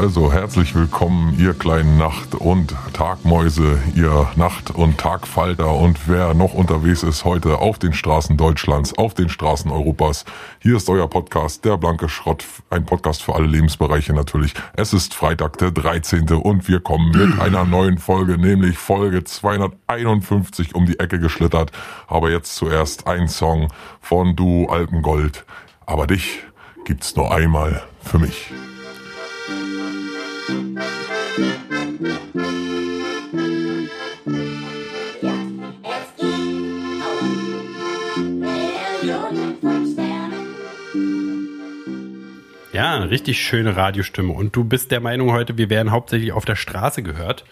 Also herzlich willkommen, ihr kleinen Nacht- und Tagmäuse, ihr Nacht- und Tagfalter und wer noch unterwegs ist heute auf den Straßen Deutschlands, auf den Straßen Europas. Hier ist euer Podcast, der blanke Schrott, ein Podcast für alle Lebensbereiche natürlich. Es ist Freitag, der 13. und wir kommen mit einer neuen Folge, nämlich Folge 251 um die Ecke geschlittert. Aber jetzt zuerst ein Song von Du Alpengold. Aber dich gibt's nur einmal für mich. Ja, richtig schöne Radiostimme. Und du bist der Meinung heute, wir werden hauptsächlich auf der Straße gehört?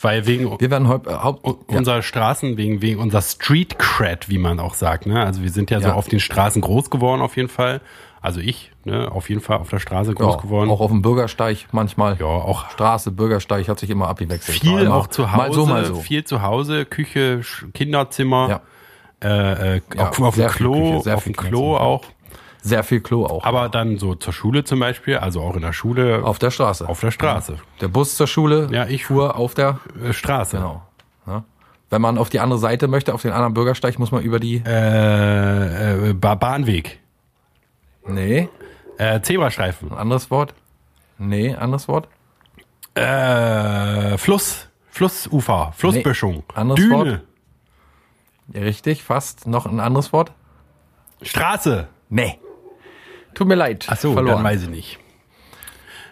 Weil wegen Wir werden äh, Haupt, ja. unserer Straßen, wegen, wegen unserer Street Cred, wie man auch sagt. Ne? Also wir sind ja, so Ja. auf den Straßen groß geworden auf jeden Fall. Also ich, ne, auf jeden Fall auf der Straße groß ja, geworden. auch auf dem Bürgersteig manchmal. ja, auch Straße, Bürgersteig hat sich immer abgewechselt. Viel immer auch zu Hause, Mal so, mal so. viel zu Hause, Küche, Kinderzimmer, Ja. äh, äh, Ja, auf, auf dem sehr viel Klo, Küche, sehr auf dem Klo auch. Sehr viel Klo auch. Aber dann so zur Schule zum Beispiel, also auch in der Schule, auf der Straße. auf der Straße, der Bus zur Schule Ja, ich- fuhr auf der, äh, Straße. genau. Ja. Wenn man auf die andere Seite möchte, auf den anderen Bürgersteig, muss man über die, Äh, äh, ba Bahnweg, nee, äh, Zebrastreifen, anderes Wort. Nee, anderes Wort. äh, Fluss, Flussufer, Flussböschung, anderes Düne, Wort. Richtig, fast. Noch ein anderes Wort? Straße. Nee. Tut mir leid. Ach so, verloren. dann weiß ich nicht.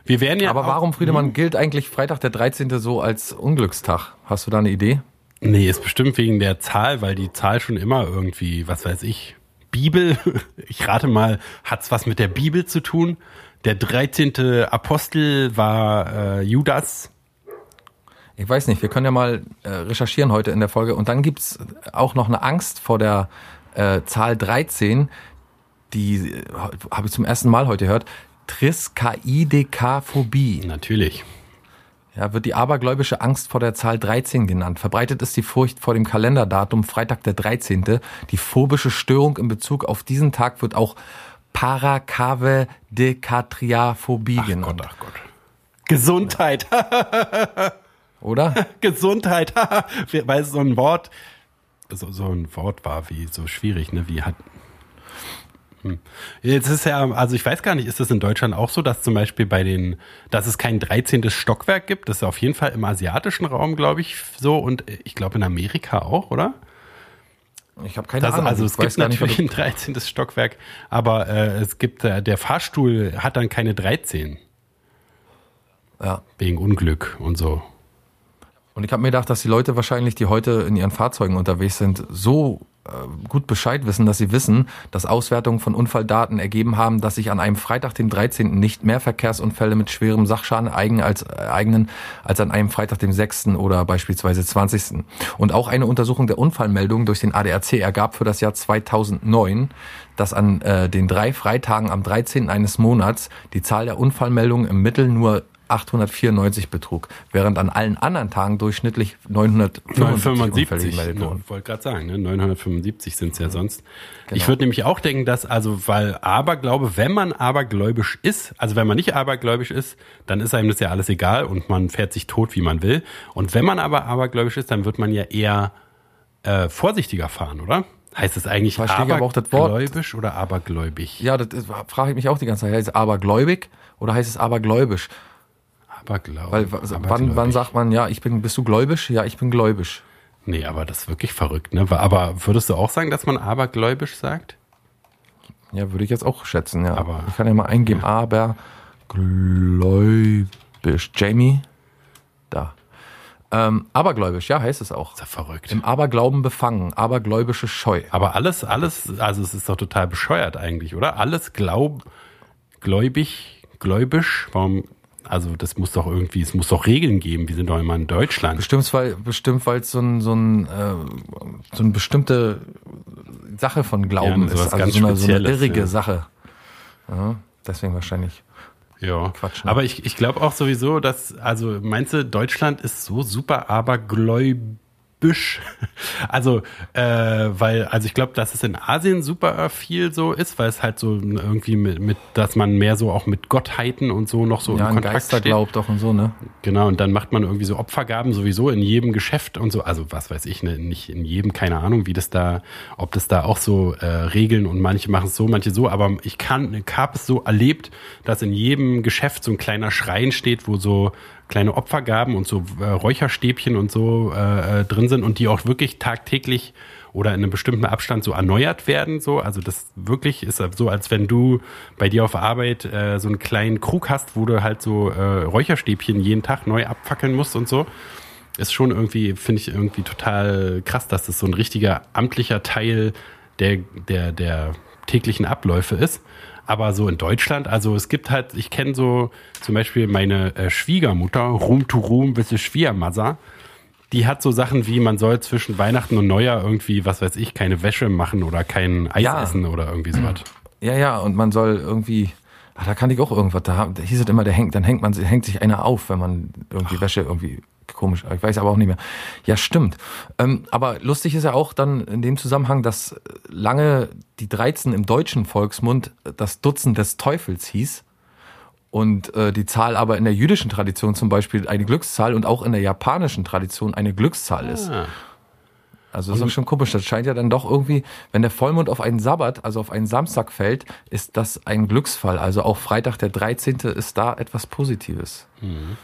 Wir werden ja Aber warum, Friedemann, gilt eigentlich Freitag der 13. so als Unglückstag? Hast du da eine Idee? Nee, ist bestimmt wegen der Zahl, weil die Zahl schon immer irgendwie, was weiß ich, Bibel, ich rate mal, hat's was mit der Bibel zu tun? Der 13. Apostel war äh, Judas. Ich weiß nicht, wir können ja mal äh, recherchieren heute in der Folge. Und dann gibt's auch noch eine Angst vor der äh, Zahl 13, die äh, habe ich zum ersten Mal heute gehört. Triskaidekaphobie. Natürlich. Ja, wird die abergläubische Angst vor der Zahl 13 genannt. Verbreitet ist die Furcht vor dem Kalenderdatum Freitag der 13. Die phobische Störung in Bezug auf diesen Tag wird auch Parakavedekatriaphobie genannt. Gott, ach Gott. Gesundheit, Oder? Gesundheit, weil es so ein Wort, so, so ein Wort war, wie so schwierig, ne? Wie hat. Hm. Jetzt ist ja, also ich weiß gar nicht, ist das in Deutschland auch so, dass zum Beispiel bei den, dass es kein 13. Stockwerk gibt? Das ist auf jeden Fall im asiatischen Raum, glaube ich, so und ich glaube in Amerika auch, oder? Ich habe keine Das, Ahnung. also es gibt nicht, natürlich ob- ein 13. Stockwerk, aber äh, es gibt, äh, der Fahrstuhl hat dann keine 13, Ja. wegen Unglück und so. Und ich habe mir gedacht, dass die Leute wahrscheinlich, die heute in ihren Fahrzeugen unterwegs sind, so gut Bescheid wissen, dass sie wissen, dass Auswertungen von Unfalldaten ergeben haben, dass sich an einem Freitag, dem 13. nicht mehr Verkehrsunfälle mit schwerem Sachschaden ereignen als, ereignen als an einem Freitag, dem 6. oder beispielsweise 20. Und auch eine Untersuchung der Unfallmeldungen durch den ADAC ergab für das Jahr 2009, dass an äh, den drei Freitagen am 13. eines Monats die Zahl der Unfallmeldungen im Mittel nur 894 betrug, während an allen anderen Tagen durchschnittlich 975 Unfälle gemeldet ne, wurden. wollte gerade sagen, ne? 975 sind es ja sonst. Ich würde nämlich auch denken, dass, also, weil Aberglaube, wenn man abergläubisch ist, also wenn man nicht abergläubisch ist, dann ist einem das ja alles egal und man fährt sich tot, wie man will. Und wenn man aber abergläubisch ist, dann wird man ja eher äh, vorsichtiger fahren, oder? Heißt eigentlich ich das Wort. abergläubisch oder abergläubig? Ja, das frage ich mich auch die ganze Zeit. Heißt es abergläubig oder heißt es abergläubisch? Aberglaube. Weil wann, wann sagt man, ja, ich bin, bist du gläubisch? Ja, ich bin gläubisch. Nee, aber das ist wirklich verrückt, ne? Aber würdest du auch sagen, dass man abergläubisch sagt? Ja, würde ich jetzt auch schätzen, ja. Aber- ich kann ja mal eingeben, abergläubisch. Jamie? Da. Ähm, abergläubisch, ja, heißt es auch. ist ja verrückt. Im Aberglauben befangen, abergläubische Scheu. Aber alles, alles, also es ist doch total bescheuert eigentlich, oder? Alles glaub, gläubig, gläubisch, warum, also das muss doch irgendwie, es muss doch Regeln geben, wir sind doch immer in Deutschland. Bestimmt, weil bestimmt, weil es so ein, so ein, äh, so eine bestimmte Sache von Glauben Ja, ist. Also so eine, so eine irrige ja. Sache. Ja, deswegen wahrscheinlich. Ja, Quatsch, ne? aber ich, ich glaube auch sowieso, dass, also meinst du, Deutschland ist so super abergläubisch? Büsch. Also, äh, weil, also ich glaube, dass es in Asien super viel so ist, weil es halt so irgendwie mit, mit dass man mehr so auch mit Gottheiten und so noch so ja, in Kontakt Geister steht. glaubt auch und so, ne? Genau, und dann macht man irgendwie so Opfergaben sowieso in jedem Geschäft und so. Also, was weiß ich, ne, nicht in jedem, keine Ahnung, wie das da, ob das da auch so äh, Regeln und manche machen es so, manche so, aber ich kann, ich habe es so erlebt, dass in jedem Geschäft so ein kleiner Schrein steht, wo so kleine Opfergaben und so äh, Räucherstäbchen und so äh, äh, drin sind und die auch wirklich tagtäglich oder in einem bestimmten Abstand so erneuert werden. So, also das wirklich ist so, als wenn du bei dir auf Arbeit äh, so einen kleinen Krug hast, wo du halt so äh, Räucherstäbchen jeden Tag neu abfackeln musst und so. Ist schon irgendwie, finde ich irgendwie total krass, dass das so ein richtiger amtlicher Teil der, der, der täglichen Abläufe ist. Aber so in Deutschland, also es gibt halt, ich kenne so zum Beispiel meine äh, Schwiegermutter, Room to Room, bisschen Schwiegermassa. Die hat so Sachen wie, man soll zwischen Weihnachten und Neujahr irgendwie, was weiß ich, keine Wäsche machen oder kein Eis ja. essen oder irgendwie sowas. Ja, ja, und man soll irgendwie, ach, da kann ich auch irgendwas, da, da hieß es immer, der hängt, dann hängt man, hängt sich einer auf, wenn man irgendwie Wäsche irgendwie komisch, ich weiß aber auch nicht mehr. Ja, stimmt. Ähm, aber lustig ist ja auch dann in dem Zusammenhang, dass lange die 13 im deutschen Volksmund das Dutzend des Teufels hieß und äh, die Zahl aber in der jüdischen Tradition zum Beispiel eine Glückszahl und auch in der japanischen Tradition eine Glückszahl ist. Ah. Also das ist auch schon komisch. Das scheint ja dann doch irgendwie, wenn der Vollmond auf einen Sabbat, also auf einen Samstag fällt, ist das ein Glücksfall. Also auch Freitag der 13. ist da etwas Positives. Mhm.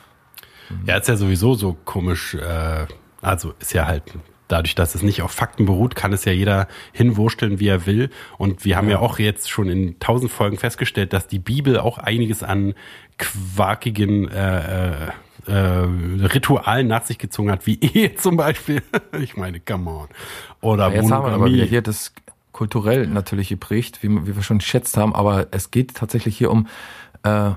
Ja, ist ja sowieso so komisch. Äh, also ist ja halt dadurch, dass es nicht auf Fakten beruht, kann es ja jeder hinwursteln, wie er will. Und wir haben ja, ja auch jetzt schon in tausend Folgen festgestellt, dass die Bibel auch einiges an quakigen äh, äh, äh, Ritualen nach sich gezogen hat, wie Ehe zum Beispiel. ich meine, come on. Oder ja, jetzt haben wir aber wieder hier das kulturell natürlich geprägt, wie, wie wir schon geschätzt haben, aber es geht tatsächlich hier um äh,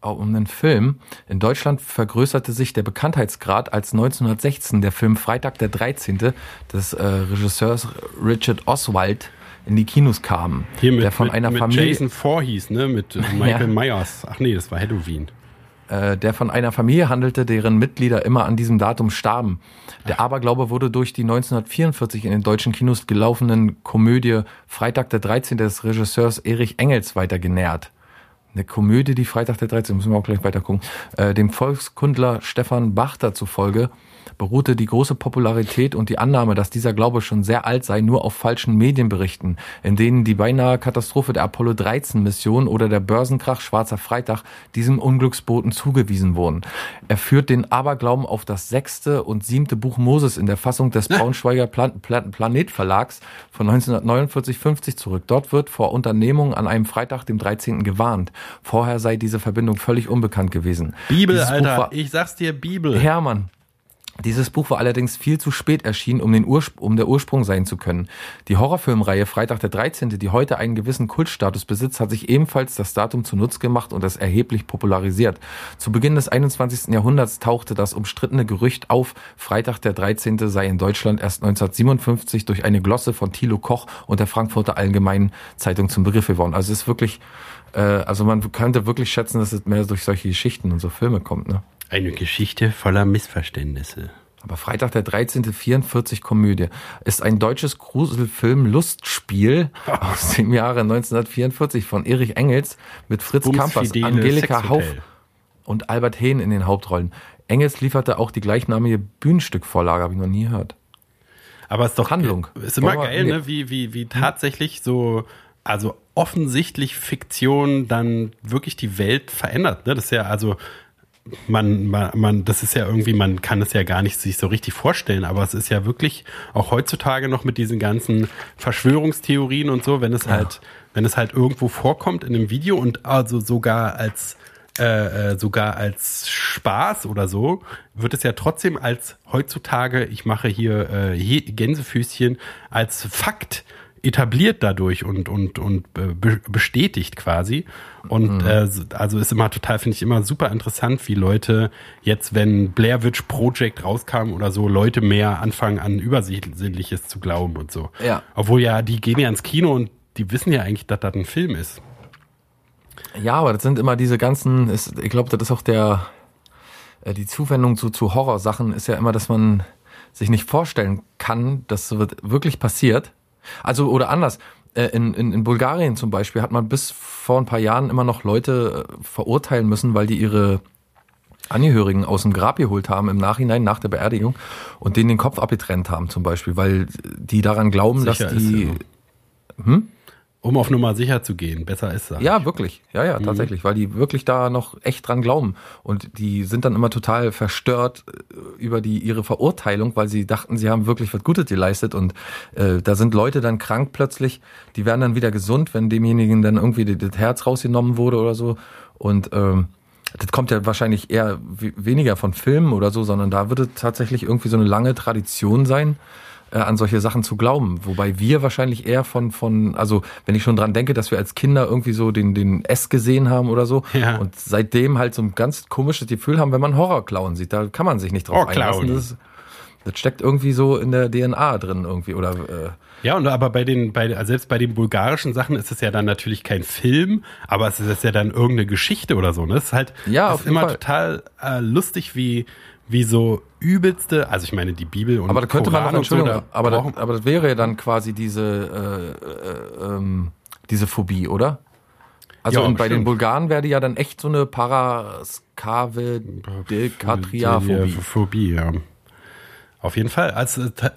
um einen Film. In Deutschland vergrößerte sich der Bekanntheitsgrad, als 1916 der Film Freitag der 13. des äh, Regisseurs Richard Oswald in die Kinos kam. Hier mit, der von mit, einer mit Familie Jason Voorhees, ne, mit Michael ja. Myers. Ach nee, das war Halloween. Äh, der von einer Familie handelte, deren Mitglieder immer an diesem Datum starben. Der Aberglaube wurde durch die 1944 in den deutschen Kinos gelaufenen Komödie Freitag der 13. des Regisseurs Erich Engels weiter genährt eine Komödie, die Freitag der 13. müssen wir auch gleich weiter gucken, äh, dem Volkskundler Stefan Bachter zufolge beruhte die große Popularität und die Annahme, dass dieser Glaube schon sehr alt sei, nur auf falschen Medienberichten, in denen die beinahe Katastrophe der Apollo 13 Mission oder der Börsenkrach Schwarzer Freitag diesem Unglücksboten zugewiesen wurden. Er führt den Aberglauben auf das sechste und siebte Buch Moses in der Fassung des Braunschweiger Plan Plan Planet Verlags von 1949-50 zurück. Dort wird vor Unternehmungen an einem Freitag, dem 13. gewarnt. Vorher sei diese Verbindung völlig unbekannt gewesen. Bibel, Dieses Alter, ich sag's dir, Bibel. Hermann, dieses Buch war allerdings viel zu spät erschienen, um, den Urspr um der Ursprung sein zu können. Die Horrorfilmreihe Freitag der 13., die heute einen gewissen Kultstatus besitzt, hat sich ebenfalls das Datum zunutze gemacht und es erheblich popularisiert. Zu Beginn des 21. Jahrhunderts tauchte das umstrittene Gerücht auf, Freitag der 13. sei in Deutschland erst 1957 durch eine Glosse von Thilo Koch und der Frankfurter Allgemeinen Zeitung zum Begriff geworden. Also es ist wirklich, äh, also man könnte wirklich schätzen, dass es mehr durch solche Geschichten und so Filme kommt, ne? Eine Geschichte voller Missverständnisse. Aber Freitag der 13. 44 Komödie ist ein deutsches Gruselfilm Lustspiel aus dem Jahre 1944 von Erich Engels mit Fritz Kampers, Angelika Hauf und Albert Hehn in den Hauptrollen. Engels lieferte auch die gleichnamige Bühnenstückvorlage, habe ich noch nie gehört. Aber es ist doch Handlung. Ist immer geil, ne? Wie, wie, wie tatsächlich so, also offensichtlich Fiktion dann wirklich die Welt verändert. Ne? Das ist ja also man, man, man, das ist ja irgendwie, man kann es ja gar nicht sich so richtig vorstellen, aber es ist ja wirklich auch heutzutage noch mit diesen ganzen Verschwörungstheorien und so, wenn es ja. halt, wenn es halt irgendwo vorkommt in einem Video und also sogar als äh, äh sogar als Spaß oder so, wird es ja trotzdem als heutzutage, ich mache hier äh, Gänsefüßchen, als Fakt etabliert dadurch und und und bestätigt quasi und mhm. äh, also ist immer total finde ich immer super interessant wie Leute jetzt wenn Blair Witch Project rauskam oder so Leute mehr anfangen an übersinnliches zu glauben und so ja obwohl ja die gehen ja ins Kino und die wissen ja eigentlich dass das ein Film ist ja aber das sind immer diese ganzen ist, ich glaube das ist auch der äh, die Zuwendung zu zu Horrorsachen ist ja immer dass man sich nicht vorstellen kann, dass so wirklich passiert. Also, oder anders. äh, In, in, in Bulgarien zum Beispiel hat man bis vor ein paar Jahren immer noch Leute äh, verurteilen müssen, weil die ihre Angehörigen aus dem Grab geholt haben im Nachhinein nach der Beerdigung und denen den Kopf abgetrennt haben zum Beispiel, weil die daran glauben, Sicher dass ist die ja. Um auf Nummer sicher zu gehen, besser ist er. ja, wirklich. Ja, ja, tatsächlich, weil die wirklich da noch echt dran glauben. Und die sind dann immer total verstört äh, über die ihre Verurteilung, weil sie dachten, sie haben wirklich was Gutes geleistet. Und äh, da sind Leute dann krank plötzlich, die werden dann wieder gesund, wenn demjenigen dann irgendwie das Herz rausgenommen wurde oder so. Und ähm, das kommt ja wahrscheinlich eher we- weniger von Filmen oder so, sondern da wird es tatsächlich irgendwie so eine lange Tradition sein, äh, an solche Sachen zu glauben. Wobei wir wahrscheinlich eher von, von, also wenn ich schon dran denke, dass wir als Kinder irgendwie so den, den S gesehen haben oder so Ja. und seitdem halt so ein ganz komisches Gefühl haben, wenn man Horrorclown sieht, da kann man sich nicht drauf Horrorclown. einlassen. Das, das steckt irgendwie so in der DNA drin irgendwie oder äh, Ja, und aber bei den, bei, also selbst bei den bulgarischen Sachen ist es ja dann natürlich kein Film, aber es ist ja dann irgendeine Geschichte oder so. Ne? Es ist halt Ja, ist immer Fall. total äh, lustig, wie, wie so übelste, also ich meine die Bibel und Aber da könnte man Koran noch, und so, Entschuldigung, da aber, das, aber das wäre ja dann quasi diese, äh, äh, ähm, diese Phobie, oder? Also Ja, und bei den bestimmt. Bulgaren wäre die ja dann echt so eine Paraskavedekatriaphobie. Phobie, ja. Auf jeden Fall. Also äh,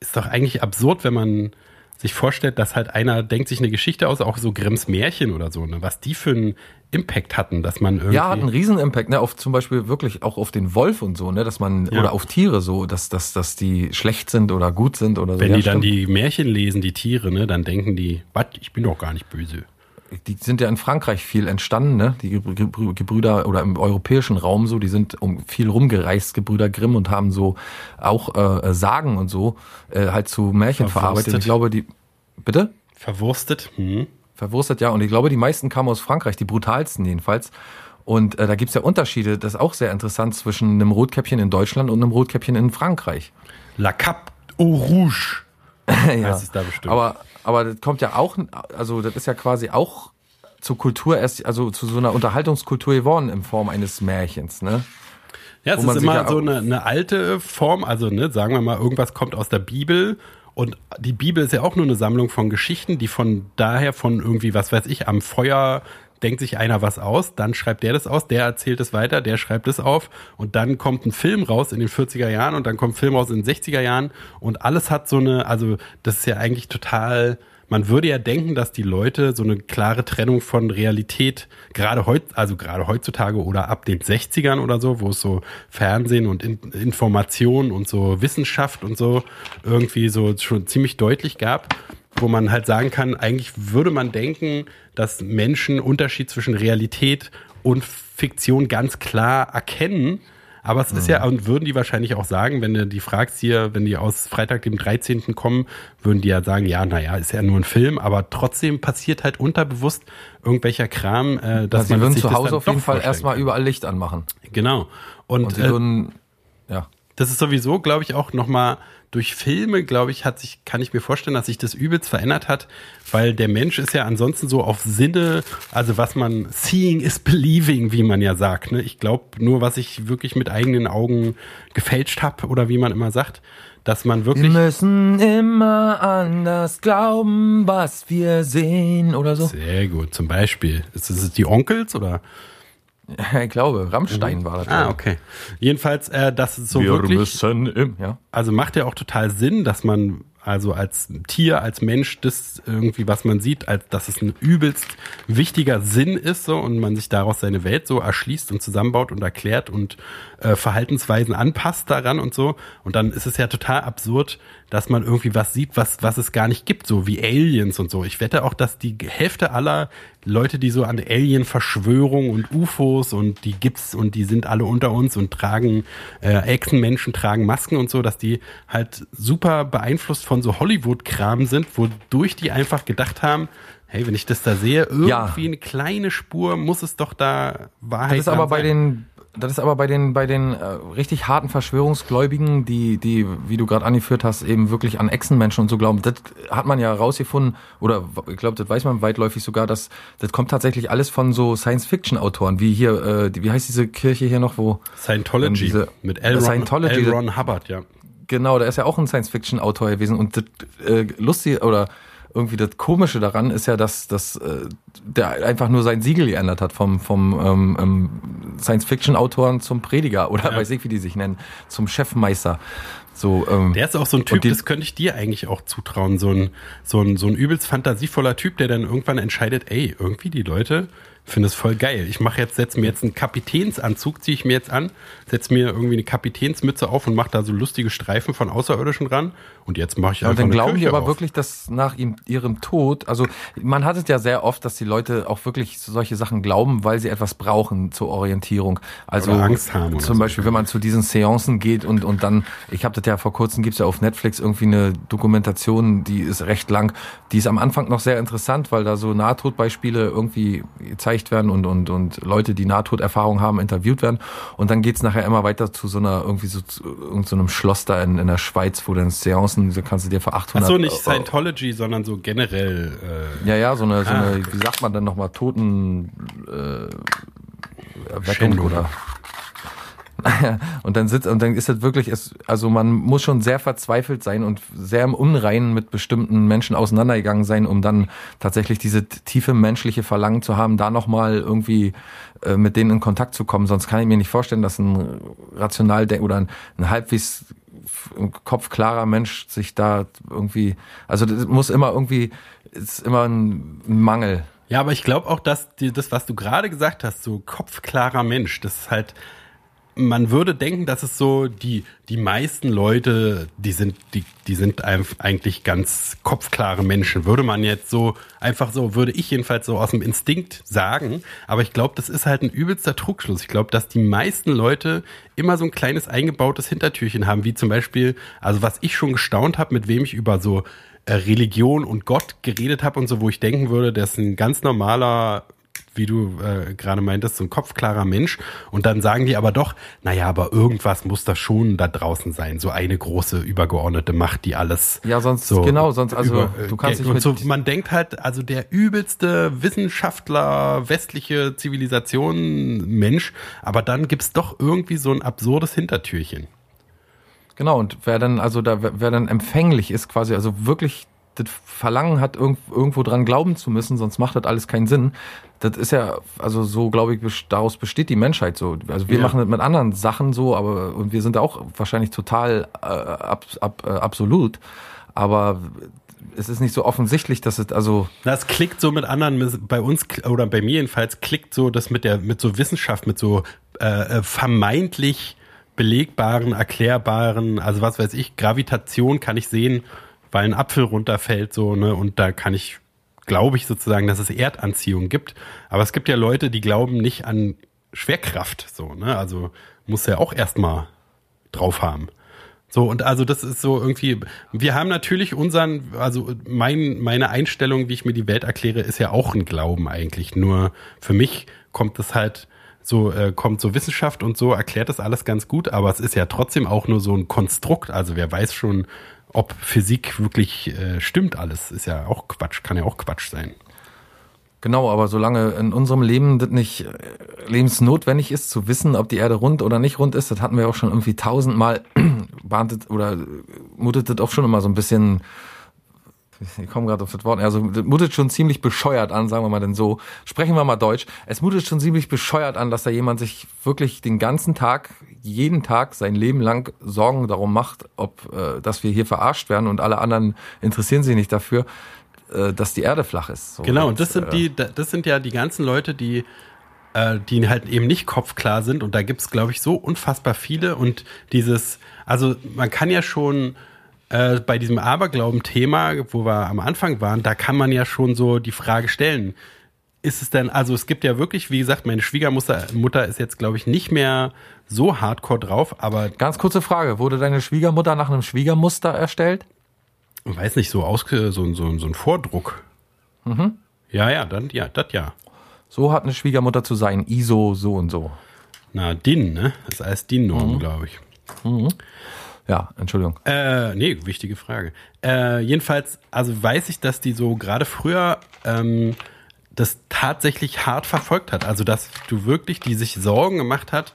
ist doch eigentlich absurd, wenn man sich vorstellt, dass halt einer denkt sich eine Geschichte aus, auch so Grimms Märchen oder so, ne? was die für einen Impact hatten, dass man irgendwie. Ja, hat einen riesen Impact, ne, auf zum Beispiel wirklich auch auf den Wolf und so, ne, dass man, Ja. oder auf Tiere so, dass, dass, dass die schlecht sind oder gut sind oder so. wenn Ja, die dann stimmt. die Märchen lesen, die Tiere, ne, dann denken die, was, ich bin doch gar nicht böse. Die sind ja in Frankreich viel entstanden, ne? Die Gebrü- Gebrü- Gebrüder oder im europäischen Raum so, die sind um viel rumgereist, Gebrüder Grimm und haben so auch äh, Sagen und so äh, halt zu Märchen Verwurstet. verarbeitet. Ich glaube, die bitte Verwurstet? Hm. verwurstet ja und ich glaube, die meisten kamen aus Frankreich, die brutalsten jedenfalls. Und äh, da gibt's ja Unterschiede, das ist auch sehr interessant zwischen einem Rotkäppchen in Deutschland und einem Rotkäppchen in Frankreich. La Cap au Rouge. ja. heißt es da bestimmt. Aber, aber das kommt ja auch, also das ist ja quasi auch zur Kultur erst, also zu so einer Unterhaltungskultur geworden in Form eines Märchens, ne? Ja, es ist immer so eine, eine alte Form, also ne, sagen wir mal, irgendwas kommt aus der Bibel und die Bibel ist ja auch nur eine Sammlung von Geschichten, die von daher von irgendwie, was weiß ich, am Feuer denkt sich einer was aus, dann schreibt der das aus, der erzählt es weiter, der schreibt es auf und dann kommt ein Film raus in den 40er Jahren und dann kommt ein Film raus in den 60er Jahren und alles hat so eine, also das ist ja eigentlich total, man würde ja denken, dass die Leute so eine klare Trennung von Realität, gerade heut, also gerade heutzutage oder ab den 60ern oder so, wo es so Fernsehen und In Information und so Wissenschaft und so irgendwie so schon ziemlich deutlich gab, wo man halt sagen kann, eigentlich würde man denken, dass Menschen Unterschied zwischen Realität und Fiktion ganz klar erkennen. Aber es ist ja, und würden die wahrscheinlich auch sagen, wenn du die fragst hier, wenn die aus Freitag dem 13. kommen, würden die ja sagen, ja, naja, ist ja nur ein Film, aber trotzdem passiert halt unterbewusst irgendwelcher Kram, äh, dass Also sie man würden sich zu Hause auf jeden Fall erstmal überall Licht anmachen. Genau. Und, Und sie äh, würden, ja. das ist sowieso, glaube ich, auch nochmal durch Filme, glaube ich, hat sich, kann ich mir vorstellen, dass sich das übelst verändert hat, weil der Mensch ist ja ansonsten so auf Sinne, also was man seeing is believing, wie man ja sagt. Ne? Ich glaube nur, was ich wirklich mit eigenen Augen gefälscht habe oder wie man immer sagt, dass man Wir wirklich müssen immer an das glauben, was wir sehen oder so. sehr gut. Zum Beispiel ist es die Onkels oder? Ich glaube, Rammstein war das. Ah, okay. Jedenfalls, äh, dass es so wir wirklich müssen im, ja. also macht ja auch total Sinn, dass man also als Tier, als Mensch, das irgendwie, was man sieht, als dass es ein übelst wichtiger Sinn ist so und man sich daraus seine Welt so erschließt und zusammenbaut und erklärt und äh, Verhaltensweisen anpasst daran und so. Und dann ist es ja total absurd, dass man irgendwie was sieht, was, was es gar nicht gibt, so wie Aliens und so. Ich wette auch, dass die Hälfte aller Leute, die so an Alien-Verschwörung und UFOs und die gibt's und die sind alle unter uns und tragen äh, Echsenmenschen tragen Masken und so, dass die halt super beeinflusst von so Hollywood-Kram sind, wodurch die einfach gedacht haben, hey, wenn ich das da sehe, irgendwie Ja. eine kleine Spur muss es doch da Wahrheit Das ist aber bei sein. den, das ist aber bei den, bei den äh, richtig harten Verschwörungsgläubigen, die, die, wie du gerade angeführt hast, eben wirklich an Echsenmenschen und so glauben. Das hat man ja rausgefunden, oder ich glaube, das weiß man weitläufig sogar, dass das kommt tatsächlich alles von so Science-Fiction-Autoren, wie hier, äh, die, wie heißt diese Kirche hier noch, wo Scientology diese- mit L. Ron, Scientology, L. Ron Hubbard, ja. Genau, der ist ja auch ein Science-Fiction-Autor gewesen und das äh, lustige oder irgendwie das Komische daran ist ja, dass, dass äh, der einfach nur sein Siegel geändert hat vom, vom ähm, ähm, Science-Fiction-Autoren zum Prediger oder Ja. weiß ich, wie die sich nennen, zum Chefmeister. So, ähm, Der ist auch so ein Typ, die- das könnte ich dir eigentlich auch zutrauen. So ein, so ein, so ein übelst fantasievoller Typ, der dann irgendwann entscheidet, ey, irgendwie die Leute finden es voll geil. Ich mache jetzt, setz mir jetzt einen Kapitänsanzug, ziehe ich mir jetzt an, setz mir irgendwie eine Kapitänsmütze auf und mache da so lustige Streifen von Außerirdischen ran. Und jetzt mache ich Ja, und einfach dann glauben die aber auf. wirklich, dass nach ihm, ihrem Tod, also man hat es ja sehr oft, dass die Leute auch wirklich solche Sachen glauben, weil sie etwas brauchen zur Orientierung. Also Oder Angst haben oder zum so. Beispiel, wenn man zu diesen Seancen geht und, und dann, ich habe das ja vor kurzem, gibt's ja auf Netflix irgendwie eine Dokumentation, die ist recht lang, die ist am Anfang noch sehr interessant, weil da so Nahtodbeispiele irgendwie gezeigt werden und, und, und Leute, die Nahtoderfahrung haben, interviewt werden. Und dann geht's nachher immer weiter zu so einer, irgendwie so, zu irgend so einem Schloss da in, in der Schweiz, wo dann Seancen, da kannst du dir für 800 Ach so, nicht äh, Scientology, sondern so generell. Äh, ja, ja, so eine, so Ah, eine wie sagt man denn nochmal, Toten äh, Erweckung oder und dann sitzt und dann ist das wirklich, es, also man muss schon sehr verzweifelt sein und sehr im Unreinen mit bestimmten Menschen auseinandergegangen sein, um dann tatsächlich diese tiefe menschliche Verlangen zu haben, da nochmal irgendwie äh, mit denen in Kontakt zu kommen. Sonst kann ich mir nicht vorstellen, dass ein rational oder ein, ein halbwegs kopfklarer Mensch sich da irgendwie, also das muss immer irgendwie, ist immer ein Mangel. Ja, aber ich glaube auch, dass die, das, was du gerade gesagt hast, so kopfklarer Mensch, das ist halt, man würde denken, dass es so die, die meisten Leute, die sind, die, die sind eigentlich ganz kopfklare Menschen. Würde man jetzt so, einfach so, würde ich jedenfalls so aus dem Instinkt sagen. Aber ich glaube, das ist halt ein übelster Trugschluss. Ich glaube, dass die meisten Leute immer so ein kleines eingebautes Hintertürchen haben, wie zum Beispiel, also was ich schon gestaunt habe, mit wem ich über so äh, Religion und Gott geredet habe und so, wo ich denken würde, das ist ein ganz normaler, wie du äh, gerade meintest, so ein kopfklarer Mensch. Und dann sagen die aber doch, naja, aber irgendwas muss da schon da draußen sein. So eine große übergeordnete Macht, die alles. Ja, sonst, so genau, sonst, also, äh, du kannst Geld- dich und so, man denkt halt, also der übelste Wissenschaftler, westliche Zivilisation, Mensch, aber dann gibt's doch irgendwie so ein absurdes Hintertürchen. Genau, und wer dann, also da, wer dann empfänglich ist, quasi, also wirklich das Verlangen hat, irgend, irgendwo dran glauben zu müssen, sonst macht das alles keinen Sinn. Das ist ja, also so glaube ich, daraus besteht die Menschheit so. Also wir Ja. machen das mit anderen Sachen so, aber und wir sind auch wahrscheinlich total äh, ab, ab, äh, absolut. Aber es ist nicht so offensichtlich, dass es, also Das klickt so mit anderen, bei uns oder bei mir jedenfalls klickt so das mit der mit so Wissenschaft, mit so äh, äh, vermeintlich belegbaren, erklärbaren, also was weiß ich, Gravitation kann ich sehen, weil ein Apfel runterfällt so ne und da kann ich glaube ich sozusagen, dass es Erdanziehung gibt, aber es gibt ja Leute, die glauben nicht an Schwerkraft so, ne? Also muss ja auch erstmal drauf haben. So, und also das ist so irgendwie, wir haben natürlich unseren, also mein, meine Einstellung, wie ich mir die Welt erkläre, ist ja auch ein Glauben eigentlich. Nur für mich kommt es halt so, äh, kommt so Wissenschaft und so, erklärt das alles ganz gut, aber es ist ja trotzdem auch nur so ein Konstrukt. Also wer weiß schon, ob Physik wirklich äh, stimmt alles. Ist ja auch Quatsch, kann ja auch Quatsch sein. Genau, aber solange in unserem Leben das nicht äh, lebensnotwendig ist, zu wissen, ob die Erde rund oder nicht rund ist, das hatten wir auch schon irgendwie tausendmal behandelt oder äh, mutet das auch schon immer so ein bisschen, ich komme gerade auf das Wort, also das mutet schon ziemlich bescheuert an, sagen wir mal denn so. Sprechen wir mal Deutsch. Es mutet schon ziemlich bescheuert an, dass da jemand sich wirklich den ganzen Tag, jeden Tag, sein Leben lang Sorgen darum macht, ob, äh, dass wir hier verarscht werden und alle anderen interessieren sich nicht dafür, äh, dass die Erde flach ist. So, Genau, und das äh, sind die, das sind ja die ganzen Leute, die, äh, die halt eben nicht kopfklar sind. Und da gibt's, glaube ich, so unfassbar viele. Und dieses, also man kann ja schon äh, bei diesem Aberglauben-Thema, wo wir am Anfang waren, da kann man ja schon so die Frage stellen. Ist es denn, also es gibt ja wirklich, wie gesagt, meine Schwiegermutter Mutter ist jetzt, glaube ich, nicht mehr so hardcore drauf, aber Ganz kurze Frage, wurde deine Schwiegermutter nach einem Schwiegermuster erstellt? ich weiß nicht, so ausge, so, so, so ein Vordruck. Ja, ja, dann, ja, das ja. So hat eine Schwiegermutter zu sein, ISO so und so. Na, DIN, ne? Das alles DIN-Norm, glaube ich. Ja, Entschuldigung. Äh, nee, wichtige Frage. Äh, jedenfalls, also weiß ich, dass die so gerade früher ähm, das tatsächlich hart verfolgt hat. Also, dass du wirklich, die sich Sorgen gemacht hat,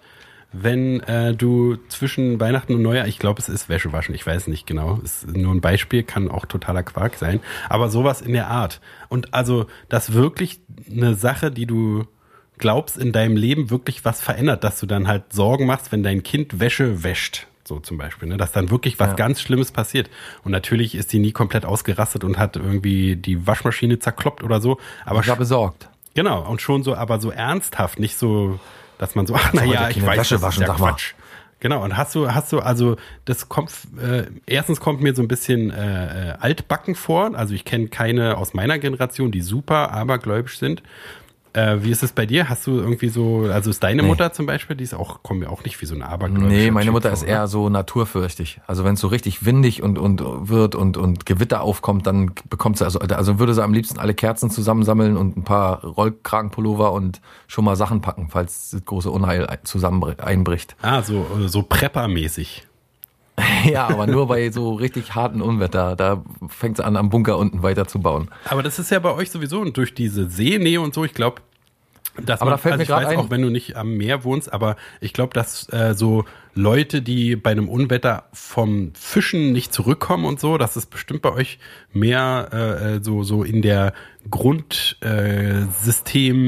wenn äh, du zwischen Weihnachten und Neujahr, ich glaube, es ist Wäsche waschen, ich weiß nicht genau, ist nur ein Beispiel, kann auch totaler Quark sein, aber sowas in der Art. Und also, dass wirklich eine Sache, die du glaubst, in deinem Leben wirklich was verändert, dass du dann halt Sorgen machst, wenn dein Kind Wäsche wäscht. So zum Beispiel, ne? dass dann wirklich was Ja. ganz Schlimmes passiert. Und natürlich ist die nie komplett ausgerastet und hat irgendwie die Waschmaschine zerkloppt oder so. Aber Ich war besorgt. Genau, und schon so, aber so ernsthaft, nicht so, dass man so, ach naja, ich weiß, Wäsche das waschen, ist ja sag mal. Quatsch. Genau, und hast du, hast du, also das kommt, äh, erstens kommt mir so ein bisschen äh, äh, altbacken vor. Also ich kenne keine aus meiner Generation, die super abergläubisch sind. Äh, wie ist es bei dir? Hast du irgendwie so, also ist deine Nee. Mutter zum Beispiel, die ist auch, kommt mir auch nicht wie so eine abergläubische Nee, meine Mutter ist eher so naturfürchtig. Also wenn es so richtig windig und, und wird und, und Gewitter aufkommt, dann bekommt sie, also, also würde sie am liebsten alle Kerzen zusammensammeln und ein paar Rollkragenpullover und schon mal Sachen packen, falls das große Unheil zusammen einbricht. Ah, so, so Prepper-mäßig. ja, aber nur bei so richtig harten Unwetter. Da fängt sie an, am Bunker unten weiterzubauen. Aber das ist ja bei euch sowieso und durch diese Seenähe und so, ich glaube, dass Aber man, da fällt also mir ich weiß ein- auch, wenn du nicht am Meer wohnst, aber ich glaube, dass äh, so Leute, die bei einem Unwetter vom Fischen nicht zurückkommen und so, dass es bestimmt bei euch mehr äh, äh, so so in der Grundsystem äh,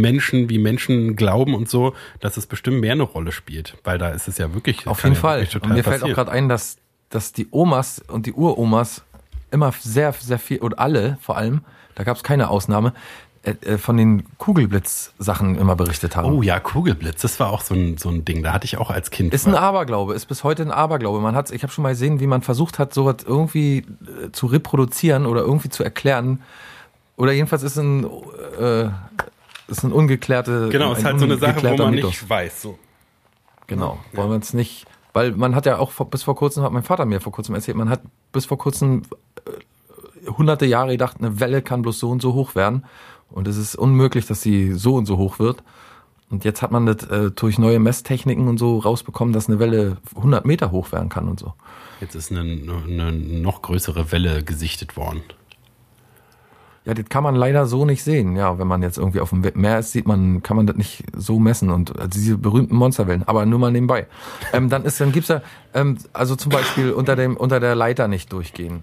Menschen wie Menschen glauben und so, dass es bestimmt mehr eine Rolle spielt, weil da ist es ja wirklich Auf kann jeden ja Fall. Und mir fällt auch gerade ein, dass, dass die Omas und die Uromas immer sehr, sehr viel, und alle vor allem, da gab es keine Ausnahme, äh, äh, von den Kugelblitz-Sachen immer berichtet haben. Oh ja, Kugelblitz, das war auch so ein, so ein Ding, da hatte ich auch als Kind. Ist ein Aberglaube, ist bis heute ein Aberglaube. Man hat, ich habe schon mal gesehen, wie man versucht hat, sowas irgendwie äh, zu reproduzieren oder irgendwie zu erklären. Oder jedenfalls ist ein, äh, ist ein ungeklärte. Genau, es ein ist halt so eine Sache, wo man Mythos. nicht weiß. So. Genau, weil man es nicht, weil man hat ja auch vor, bis vor kurzem, hat mein Vater mir vor kurzem erzählt, man hat bis vor kurzem äh, hunderte Jahre gedacht, eine Welle kann bloß so und so hoch werden und es ist unmöglich, dass sie so und so hoch wird. Und jetzt hat man das äh, durch neue Messtechniken und so rausbekommen, dass eine Welle 100 Meter hoch werden kann und so. Jetzt ist eine, eine noch größere Welle gesichtet worden. Ja, das kann man leider so nicht sehen. Ja, wenn man jetzt irgendwie auf dem Meer ist, sieht man, kann man das nicht so messen und also diese berühmten Monsterwellen. Aber nur mal nebenbei. Ähm, dann ist, dann gibt's ja, ähm, also zum Beispiel unter dem, unter der Leiter nicht durchgehen.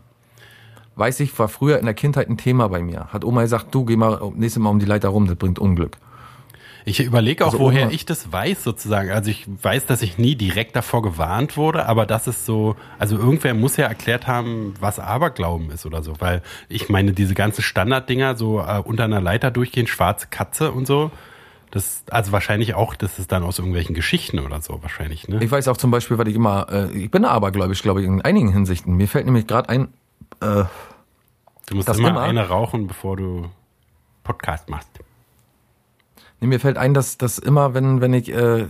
Weiß ich, war früher in der Kindheit ein Thema bei mir. Hat Oma gesagt, du geh mal nächstes Mal um die Leiter rum, das bringt Unglück. Ich überlege auch, Also woher Oma- ich das weiß, sozusagen. Also ich weiß, dass ich nie direkt davor gewarnt wurde, aber das ist so, also irgendwer muss ja erklärt haben, was Aberglauben ist oder so. Weil ich meine, diese ganzen Standarddinger, so äh, unter einer Leiter durchgehen, schwarze Katze und so, das, also wahrscheinlich auch, das ist dann aus irgendwelchen Geschichten oder so, wahrscheinlich, ne? Ich weiß auch zum Beispiel, was ich immer, äh, ich bin abergläubisch, glaube ich, in einigen Hinsichten. Mir fällt nämlich gerade ein, äh, Du musst das immer, immer- eine rauchen, bevor du Podcast machst. Nee, mir fällt ein, dass dass immer, wenn, wenn ich äh,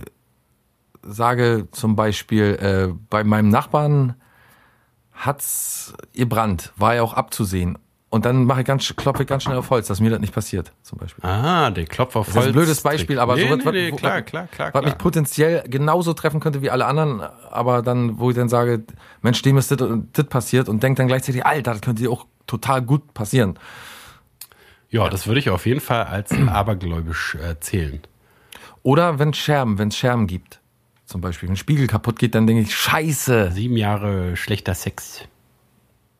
sage, zum Beispiel, äh, bei meinem Nachbarn hat's gebrannt, war ja auch abzusehen. Und dann mache ich ganz, klopfe ich ganz schnell auf Holz, dass mir das nicht passiert, zum Beispiel. Ah, der Klopf auf Das ist ein Holz blödes Beispiel, aber nee, so nee, was, nee, wo- klar, klar, klar, was klar. mich potenziell genauso treffen könnte wie alle anderen, aber dann, wo ich dann sage, Mensch, dem ist das und das passiert und denkt dann gleichzeitig, Alter, das könnte dir auch total gut passieren. Ja, das würde ich auf jeden Fall als abergläubisch äh, zählen. Oder wenn Scherben, wenn es Scherben gibt. Zum Beispiel, wenn ein Spiegel kaputt geht, dann denke ich, scheiße. Sieben Jahre schlechter Sex.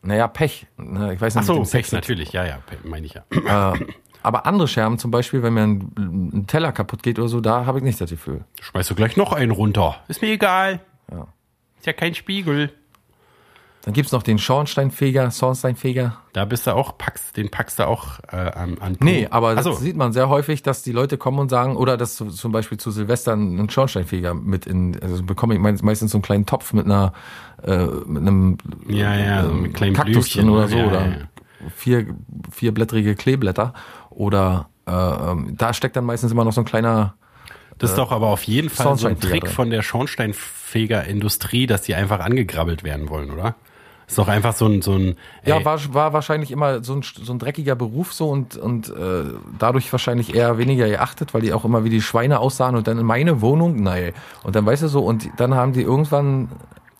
Naja, Pech. Ne, Ich weiß nicht, Ach so, mit dem Sex Sex natürlich, ja, ja, Pech, meine ich ja. Äh, aber andere Scherben, zum Beispiel, wenn mir ein, ein Teller kaputt geht oder so, da habe ich nicht das Gefühl. Schmeißt du gleich noch einen runter. Ist mir egal. Ja. Ist ja kein Spiegel. Dann gibt's noch den Schornsteinfeger, Schornsteinfeger. Da bist du auch, packst, den packst du auch äh, an, an Nee, aber so. das sieht man sehr häufig, dass die Leute kommen und sagen, oder dass zu- zum Beispiel zu Silvester ein Schornsteinfeger mit in, also bekomme ich meist- meistens so einen kleinen Topf mit einer, äh, mit einem Ja, ja, so ähm, mit kleinen Kaktus drin oder so, Ja, oder ja, vier, vierblättrige Kleeblätter. Oder äh, da steckt dann meistens immer noch so ein kleiner Das ist doch aber auf jeden Fall so ein Trick von der Schornsteinfegerindustrie, dass die einfach angegrabbelt werden wollen, oder? Ist doch einfach so ein, so ein Ja, ey, war, war wahrscheinlich immer so ein, so ein dreckiger Beruf so und, und äh, dadurch wahrscheinlich eher weniger geachtet, weil die auch immer wie die Schweine aussahen und dann in meine Wohnung, nein. Und dann weißt du so, und dann haben die irgendwann,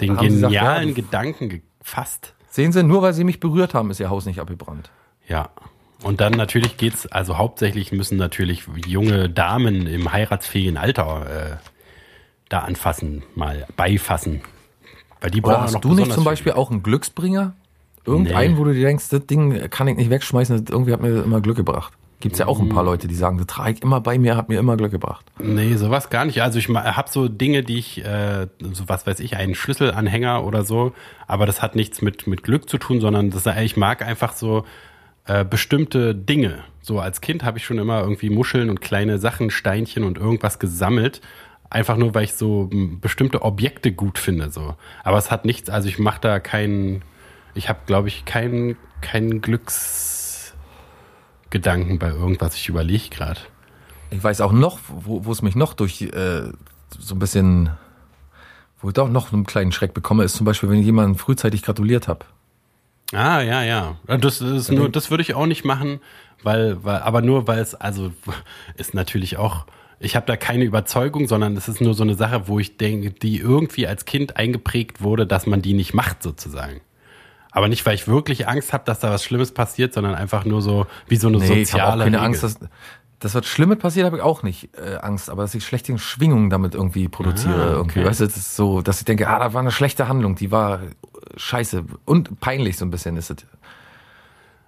den sie gesagt, genialen ja, Gedanken gefasst. sehen sie, nur weil sie mich berührt haben, ist ihr Haus nicht abgebrannt. Ja. Und dann natürlich geht's, also hauptsächlich müssen natürlich junge Damen im heiratsfähigen Alter äh, da anfassen, mal beifassen. Weil die Oder hast du nicht zum viel. Beispiel auch einen Glücksbringer? Irgendeinen, Nee. wo du dir denkst, das Ding kann ich nicht wegschmeißen, das irgendwie hat mir immer Glück gebracht. Gibt's ja auch ein paar Leute, die sagen, das trage ich immer bei mir, hat mir immer Glück gebracht. Nee, sowas gar nicht. Also ich habe so Dinge, die ich, äh, so was weiß ich, einen Schlüsselanhänger oder so, aber das hat nichts mit, mit Glück zu tun, sondern das, ich mag einfach so äh, bestimmte Dinge. So als Kind habe ich schon immer irgendwie Muscheln und kleine Sachen, Steinchen und irgendwas gesammelt. Einfach nur, weil ich so bestimmte Objekte gut finde. So. Aber es hat nichts, also ich mache da keinen, ich habe, glaube ich, keinen keinen Glücksgedanken bei irgendwas. Ich überlege gerade. Ich weiß auch noch, wo, wo es mich noch durch äh, so ein bisschen, wo ich doch noch einen kleinen Schreck bekomme, ist zum Beispiel, wenn ich jemanden frühzeitig gratuliert habe. Ah, ja, ja. Das ist nur, das würde ich auch nicht machen, weil, weil, aber nur weil es, also ist natürlich auch, ich habe da keine Überzeugung, sondern es ist nur so eine Sache, wo ich denke, die irgendwie als Kind eingeprägt wurde, dass man die nicht macht, sozusagen. Aber nicht, weil ich wirklich Angst habe, dass da was Schlimmes passiert, sondern einfach nur so wie so eine Nee, ich habe soziale keine Regel. Angst, dass, dass was Schlimmes passiert, habe ich auch nicht äh, Angst, aber dass ich schlechte Schwingungen damit irgendwie produziere. Ah, okay. irgendwie. Weißt du, das ist so, dass ich denke, ah, da war eine schlechte Handlung, die war scheiße und peinlich so ein bisschen ist es.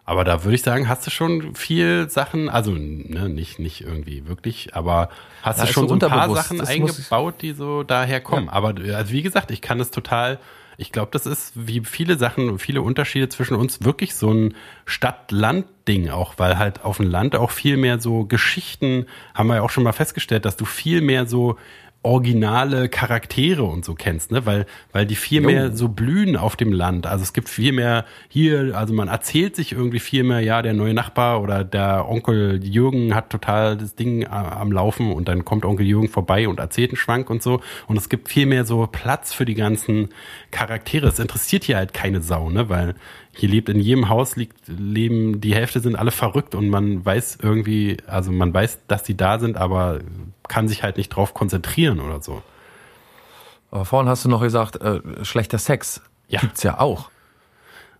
Aber da würde ich sagen, hast du schon viel Sachen, also ne, nicht, nicht irgendwie wirklich, aber hast Ja, du schon so ein paar. Sachen Das eingebaut, die so daher kommen. Aber also wie gesagt, ich kann es total, ich glaube, das ist wie viele Sachen, viele Unterschiede zwischen uns wirklich so ein Stadt-Land-Ding auch, weil halt auf dem Land auch viel mehr so Geschichten, haben wir ja auch schon mal festgestellt, dass du viel mehr so originale Charaktere und so kennst, ne? Weil, weil die viel Jo. mehr so blühen auf dem Land. Also es gibt viel mehr hier, also man erzählt sich irgendwie viel mehr, ja, der neue Nachbar oder der Onkel Jürgen hat total das Ding am Laufen und dann kommt Onkel Jürgen vorbei und erzählt einen Schwank und so. Und es gibt viel mehr so Platz für die ganzen Charaktere. Es interessiert hier halt keine Sau, ne? Weil hier lebt in jedem Haus liegt, leben, die Hälfte sind alle verrückt und man weiß irgendwie, also man weiß, dass die da sind, aber kann sich halt nicht drauf konzentrieren oder so. Aber vorhin hast du noch gesagt, äh, schlechter Sex Ja. gibt's ja auch.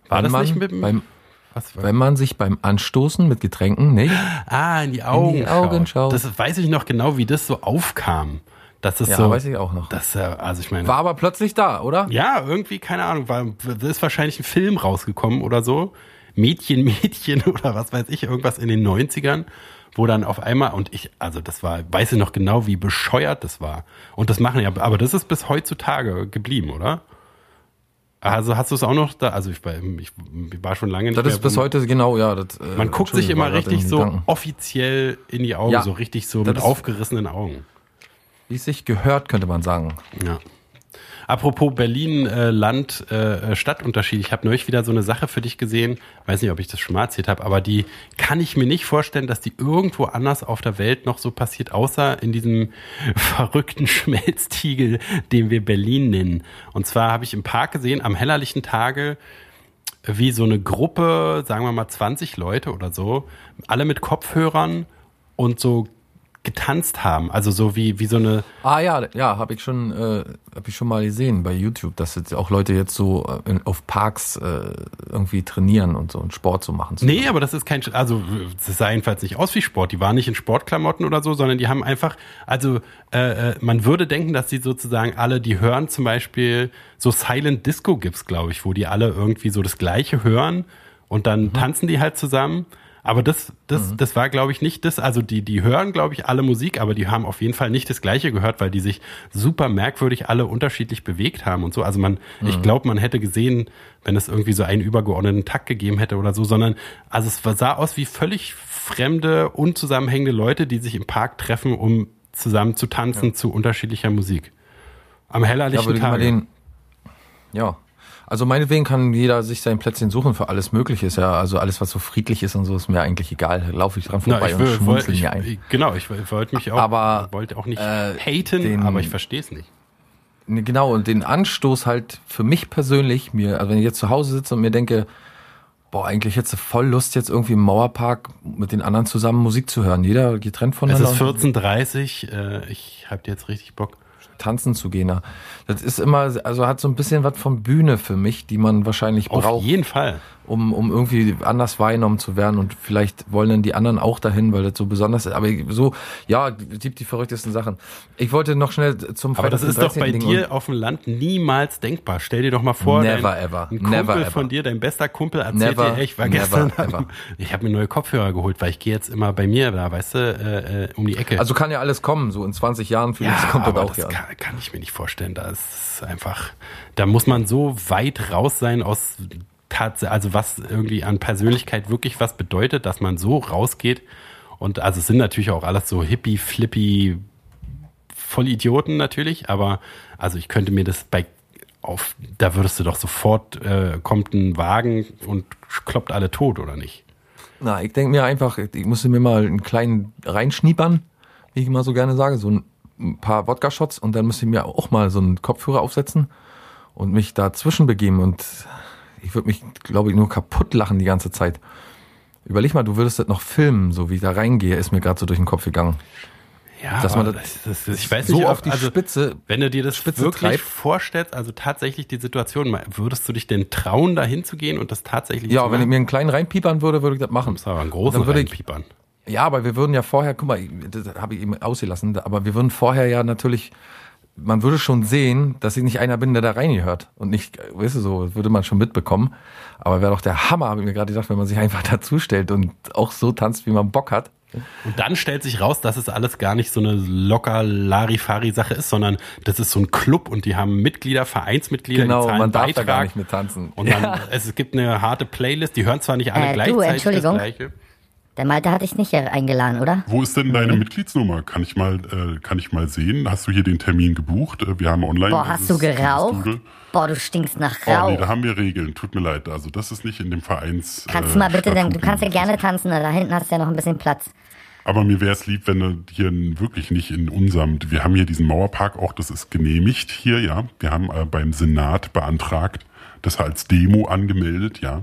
War Wenn das man nicht mit dem- beim, wenn man sich beim Anstoßen mit Getränken nicht Ah, in die Augen, die Augen schaut. Das weiß ich noch genau, wie das so aufkam. Das ist Ja, so. weiß ich auch noch. Das, äh, also ich meine. war aber plötzlich da, oder? ja, irgendwie, keine Ahnung, war, da ist wahrscheinlich ein Film rausgekommen oder so. Mädchen, Mädchen oder was weiß ich, irgendwas in den 90ern, wo dann auf einmal, und ich, also das war, weiß ich noch genau, wie bescheuert das war. Und das machen ja, aber das ist bis heutzutage geblieben, oder? Also hast du es auch noch da, also ich war, ich war schon lange nicht Das mehr ist bis heute genau, ja. Das, äh, Man guckt sich immer richtig so Gedanken. offiziell in die Augen, Ja, so richtig so mit aufgerissenen Augen. Wie es sich gehört, könnte man sagen. Ja. Apropos Berlin, äh, Land, äh, Stadtunterschied. Ich habe neulich wieder so eine Sache für dich gesehen. Weiß nicht, ob ich das schon mal erzählt habe, aber die kann ich mir nicht vorstellen, dass die irgendwo anders auf der Welt noch so passiert, außer in diesem verrückten Schmelztiegel, den wir Berlin nennen. Und zwar habe ich im Park gesehen, am hellerlichen Tage, wie so eine Gruppe, sagen wir mal 20 Leute oder so, alle mit Kopfhörern und so getanzt haben. Also so wie, wie so eine, Ah ja, ja, habe ich schon, äh, habe ich schon mal gesehen bei YouTube, dass jetzt auch Leute jetzt so äh, in, auf Parks äh, irgendwie trainieren und so und Sport so machen. Nee, aber das ist kein, also das sah jedenfalls nicht aus wie Sport. Die waren nicht in Sportklamotten oder so, sondern die haben einfach, also äh, äh, man würde denken, dass die sozusagen alle, die hören zum Beispiel, so Silent Disco gibt's, glaube ich, wo die alle irgendwie so das Gleiche hören und dann tanzen die halt zusammen. Aber das, das, das war, glaube ich, nicht das. Also die, die hören, glaube ich, alle Musik, aber die haben auf jeden Fall nicht das Gleiche gehört, weil die sich super merkwürdig alle unterschiedlich bewegt haben und so. Also man, ich glaube, man hätte gesehen, wenn es irgendwie so einen übergeordneten Takt gegeben hätte oder so, sondern also es sah aus wie völlig fremde, unzusammenhängende Leute, die sich im Park treffen, um zusammen zu tanzen zu unterschiedlicher Musik. Am ja, ich mal Tag. den. Ja. Also meinetwegen kann jeder sich sein Plätzchen suchen für alles Mögliche. Ist ja, also alles, was so friedlich ist und so, ist mir eigentlich egal. Da laufe ich dran Na, vorbei ich und will, wollt, schmunzel mir ein. genau, ich wollte mich auch, Aber, wollte auch nicht äh, haten, den- aber ich verstehe es nicht. Nee, Genau, und den Anstoß halt für mich persönlich, mir, also wenn ich jetzt zu Hause sitze und mir denke, boah, eigentlich hättest du voll Lust, jetzt irgendwie im Mauerpark mit den anderen zusammen Musik zu hören. Jeder getrennt Es voneinander. ist 14.30 äh, ich hab jetzt richtig Bock. Tanzen zu gehen. Das ist immer, also hat so ein bisschen was von Bühne für mich, die man wahrscheinlich Auf braucht jeden Fall. um, um irgendwie anders wahrgenommen zu werden und vielleicht wollen dann die anderen auch dahin, weil das so besonders ist. Aber so, ja, gibt die verrücktesten Sachen. Ich wollte noch schnell zum Aber das ist doch bei 13. Ding dir auf dem Land niemals denkbar. Stell dir doch mal vor, Never dein, ever. ein Kumpel Never ever. von dir, dein bester Kumpel, erzählt Never, dir, ich war gestern, ever. ich habe mir neue Kopfhörer geholt, weil ich gehe jetzt immer bei mir da, weißt du, äh, äh, um die Ecke. Also kann ja alles kommen, so in 20 Jahren vielleicht ja, kommt das auch das ja. kann, kann ich mir nicht vorstellen. Da ist einfach, da muss man so weit raus sein aus Tats also was irgendwie an Persönlichkeit wirklich was bedeutet, dass man so rausgeht. Und also es sind natürlich auch alles so hippie, flippy Vollidioten natürlich, aber also ich könnte mir das bei auf, da würdest du doch sofort, äh, kommt ein Wagen und kloppt alle tot, oder nicht? Na, ich denke mir einfach, ich musste mir mal einen kleinen reinschniepern, wie ich immer so gerne sage, so ein, ein paar Wodka-Shots und dann müsste ich mir auch mal so einen Kopfhörer aufsetzen und mich dazwischen begeben und ich würde mich, glaube ich, nur kaputt lachen die ganze Zeit. Überleg mal, du würdest das noch filmen, so wie ich da reingehe, ist mir gerade so durch den Kopf gegangen. Ja, Dass man das das, das, ich weiß so nicht, auf die also, Spitze Wenn du dir das Spitze wirklich treibt. vorstellst, also tatsächlich die Situation, mal- würdest du dich denn trauen, da hinzugehen und das tatsächlich Ja, wenn ich mir einen kleinen reinpiepern würde, würde ich das machen. Das ist aber ein großer Dann würde ich- Reinpiepern. Ja, aber wir würden ja vorher, guck mal, das habe ich eben ausgelassen, aber wir würden vorher ja natürlich, man würde schon sehen, dass ich nicht einer bin, der da reingehört. Und nicht, weißt du, so würde man schon mitbekommen. Aber wäre doch der Hammer, habe ich mir gerade gedacht, wenn man sich einfach dazustellt und auch so tanzt, wie man Bock hat. Und dann stellt sich raus, dass es alles gar nicht so eine locker Larifari-Sache ist, sondern das ist so ein Club und die haben Mitglieder, Vereinsmitglieder, die Genau, zahlen man darf da Beitrag. gar nicht mit tanzen. Und dann, Ja. es gibt eine harte Playlist, die hören zwar nicht alle Äh, du, gleichzeitig Entschuldigung. das Gleiche. Der Malte hat dich nicht eingeladen, oder? Wo ist denn deine Mitgliedsnummer? Kann ich mal, äh, kann ich mal sehen? Hast du hier den Termin gebucht? Äh, Wir haben online. Boah, hast du geraucht? Boah, du stinkst nach Oh, Rauch. nee, da haben wir Regeln. Tut mir leid. Also das ist nicht in dem Vereins. kannst äh, du mal bitte, denn, du kannst ja gerne tanzen, da hinten hast du ja noch ein bisschen Platz. Aber mir wäre es lieb, wenn du hier wirklich nicht in unserem. Wir haben hier diesen Mauerpark auch, das ist genehmigt hier, ja. Wir haben äh, beim Senat beantragt, das als Demo angemeldet, ja.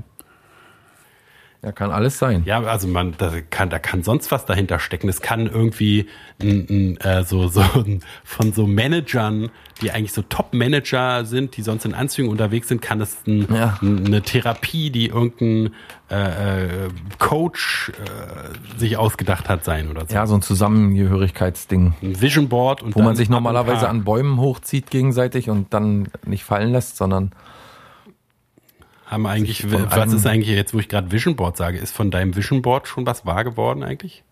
Ja, kann alles sein. Ja, also man, da kann, da kann sonst was dahinter stecken. Es kann irgendwie ein, ein, äh, so, so von so Managern, die eigentlich so Top-Manager sind, die sonst in Anzügen unterwegs sind, kann es ein, Ja. ein, eine Therapie, die irgendein äh, äh, Coach äh, sich ausgedacht hat, sein oder so. Ja, so ein Zusammengehörigkeitsding, Ein Vision Board und wo man sich normalerweise an Bäumen hochzieht gegenseitig und dann nicht fallen lässt, sondern haben eigentlich was ist eigentlich jetzt, wo ich gerade Vision Board sage, ist von deinem Vision Board schon was wahr geworden eigentlich?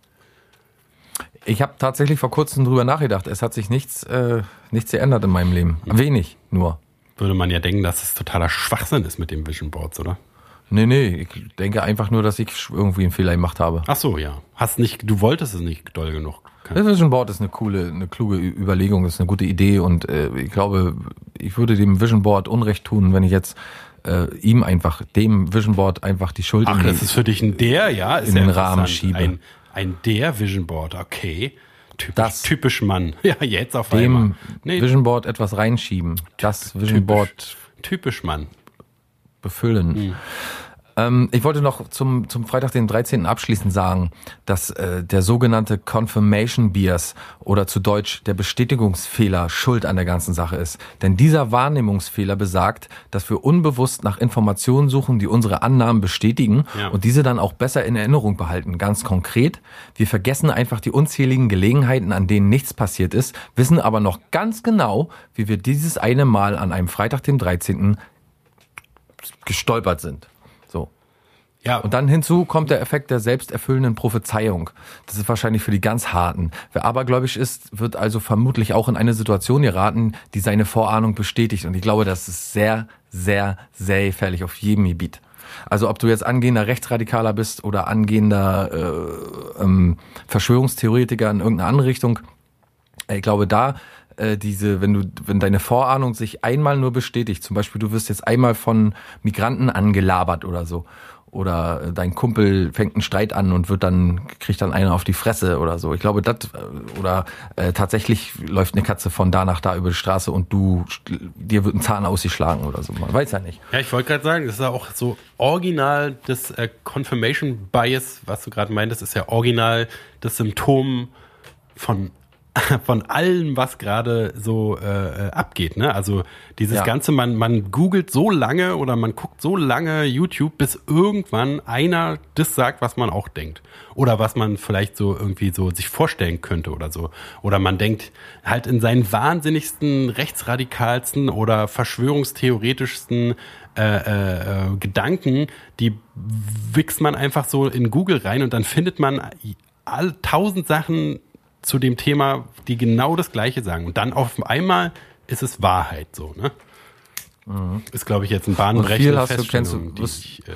Ich habe tatsächlich vor kurzem drüber nachgedacht. Es hat sich nichts, äh, nichts geändert in meinem Leben. Wenig nur. Würde man ja denken, dass es totaler Schwachsinn ist mit dem Vision Boards, oder? Nee, nee, ich denke einfach nur, dass ich irgendwie einen Fehler gemacht habe. Ach so, ja. Hast nicht, du wolltest es nicht doll genug. Das Vision Board ist eine coole, eine kluge Überlegung, ist eine gute Idee und äh, ich glaube, ich würde dem Vision Board Unrecht tun, wenn ich jetzt äh, ihm einfach, dem Vision Board einfach die Schuld Ach, das ist für dich ein der, ja? Ist in den Rahmen schiebe. Ein, ein der Vision Board, okay. Typisch, Das- typisch Mann. Ja, jetzt auf einmal. dem Nee, Vision Board etwas reinschieben. Das Vision typisch, Board typisch Mann. befüllen. Hm. Ähm, ich wollte noch zum, zum Freitag, den 13. abschließend sagen, dass äh, der sogenannte Confirmation Bias oder zu Deutsch der Bestätigungsfehler schuld an der ganzen Sache ist. Denn dieser Wahrnehmungsfehler besagt, dass wir unbewusst nach Informationen suchen, die unsere Annahmen bestätigen Ja. und diese dann auch besser in Erinnerung behalten. Ganz konkret, wir vergessen einfach die unzähligen Gelegenheiten, an denen nichts passiert ist, wissen aber noch ganz genau, wie wir dieses eine Mal an einem Freitag, dem 13 gestolpert sind. Ja, Und dann hinzu kommt der Effekt der selbsterfüllenden Prophezeiung. Das ist wahrscheinlich für die ganz Harten. Wer abergläubisch ist, wird also vermutlich auch in eine Situation geraten, die seine Vorahnung bestätigt. Und ich glaube, das ist sehr, sehr, sehr gefährlich auf jedem Gebiet. Also ob du jetzt angehender Rechtsradikaler bist oder angehender äh, ähm, Verschwörungstheoretiker in irgendeiner andere Richtung, ich glaube, da äh, diese, wenn du, wenn deine Vorahnung sich einmal nur bestätigt, zum Beispiel du wirst jetzt einmal von Migranten angelabert oder so, oder dein Kumpel fängt einen Streit an und wird dann kriegt dann einer auf die Fresse oder so. Ich glaube, das äh, oder äh, tatsächlich läuft eine Katze von da nach da über die Straße und du dir wird ein Zahn ausgeschlagen oder so. Man weiß ja nicht. Ja, ich wollte gerade sagen, das ist ja auch so original das äh, Confirmation Bias, was du gerade meintest, ist ja original das Symptom von von allem, was gerade so äh, äh, abgeht. Ne? Also dieses Ja. Ganze, man, man googelt so lange oder man guckt so lange YouTube, bis irgendwann einer das sagt, was man auch denkt. Oder was man vielleicht so irgendwie so sich vorstellen könnte oder so. Oder man denkt halt in seinen wahnsinnigsten, rechtsradikalsten oder verschwörungstheoretischsten äh, äh, äh, Gedanken, die wichst man einfach so in Google rein und dann findet man all tausend Sachen zu dem Thema, die genau das Gleiche sagen. Und dann auf einmal ist es Wahrheit so, ne? Ist, glaube ich, jetzt ein Mhm. bahnbrechende du- kennst die ich, äh,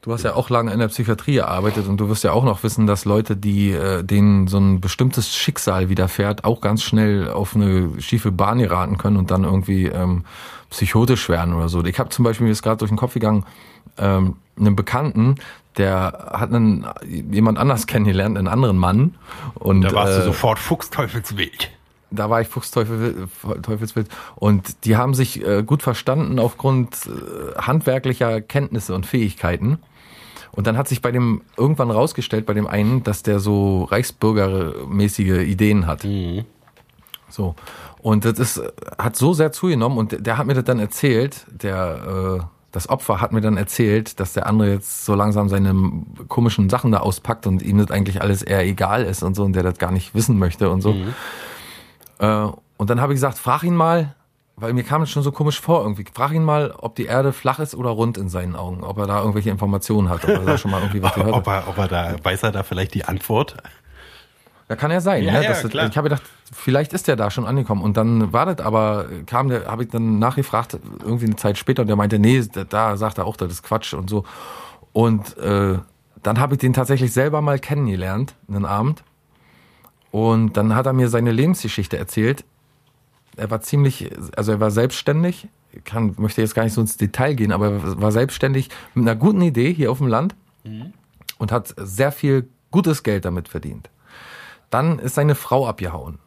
Du hast ja auch lange in der Psychiatrie gearbeitet und du wirst ja auch noch wissen, dass Leute, die äh, denen so ein bestimmtes Schicksal widerfährt, auch ganz schnell auf eine schiefe Bahn geraten können und dann irgendwie ähm, psychotisch werden oder so. Ich habe zum Beispiel mir ist gerade durch den Kopf gegangen, ähm, einen Bekannten, der hat einen jemand anders kennengelernt, einen anderen Mann und da warst äh, du sofort Fuchsteufelswild. da war ich Fuchsteufel, Teufelswild und die haben sich äh, gut verstanden aufgrund äh, handwerklicher Kenntnisse und Fähigkeiten. Und dann hat sich bei dem irgendwann rausgestellt, bei dem einen, dass der so reichsbürgermäßige Ideen hat. So. Und das ist, hat so sehr zugenommen und der hat mir das dann erzählt, der, äh, das Opfer hat mir dann erzählt, dass der andere jetzt so langsam seine komischen Sachen da auspackt und ihm das eigentlich alles eher egal ist und so und der das gar nicht wissen möchte und so. Äh, und dann habe ich gesagt, frag ihn mal, weil mir kam es schon so komisch vor irgendwie, frag ihn mal, ob die Erde flach ist oder rund in seinen Augen, ob er da irgendwelche Informationen hat, ob er da schon mal irgendwie was gehört hat. Ob er, ob er da, weiß er da vielleicht die Antwort? Ja, kann ja sein. Ja, ne? ja, Das, ich habe gedacht, vielleicht ist der da schon angekommen. Und dann war das aber, kam der, habe ich dann nachgefragt, irgendwie eine Zeit später, und der meinte, nee, da, sagt er auch, das ist Quatsch und so. Und äh, dann habe ich den tatsächlich selber mal kennengelernt, einen Abend. Und dann hat er mir seine Lebensgeschichte erzählt. Er war ziemlich, also er war selbstständig, Ich kann, möchte jetzt gar nicht so ins Detail gehen, aber er war selbstständig mit einer guten Idee hier auf dem Land und hat sehr viel gutes Geld damit verdient. Dann ist seine Frau abgehauen.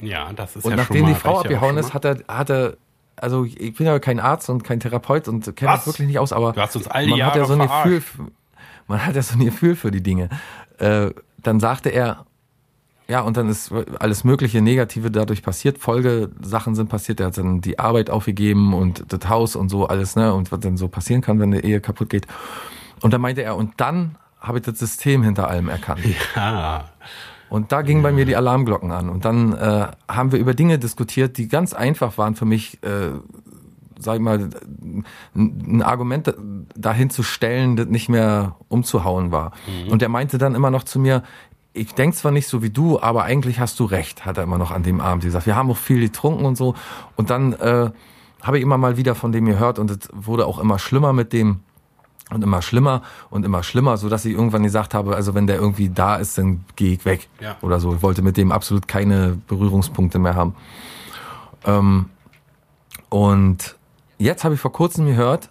Ja, das ist Und ja nachdem schon mal, die Frau abgehauen ist, hat er, hat er, also ich bin ja kein Arzt und kein Therapeut und kenne das wirklich nicht aus, aber Du hast uns all die man hat Jahre ja so ein. Gefühl, man hat ja so ein Gefühl für die Dinge. Äh, dann sagte er, ja, und dann ist alles mögliche Negative dadurch passiert. Folgesachen sind passiert. Er hat dann die Arbeit aufgegeben und das Haus und so alles, ne? Und was dann so passieren kann, wenn eine Ehe kaputt geht. Und dann meinte er, und dann habe ich das System hinter allem erkannt. Ja. Und da gingen bei mir die Alarmglocken an. Und dann äh, haben wir über Dinge diskutiert, die ganz einfach waren für mich, äh, sag ich mal, ein Argument dahin zu stellen, das nicht mehr umzuhauen war. Und er meinte dann immer noch zu mir, ich denk zwar nicht so wie du, aber eigentlich hast du recht, hat er immer noch an dem Abend gesagt. Wir haben auch viel getrunken und so. Und dann äh, habe ich immer mal wieder von dem gehört und es wurde auch immer schlimmer mit dem und immer schlimmer und immer schlimmer, so dass ich irgendwann gesagt habe, also wenn der irgendwie da ist, dann gehe ich weg Ja. oder so. Ich wollte mit dem absolut keine Berührungspunkte mehr haben. Ähm, und jetzt habe ich vor kurzem gehört,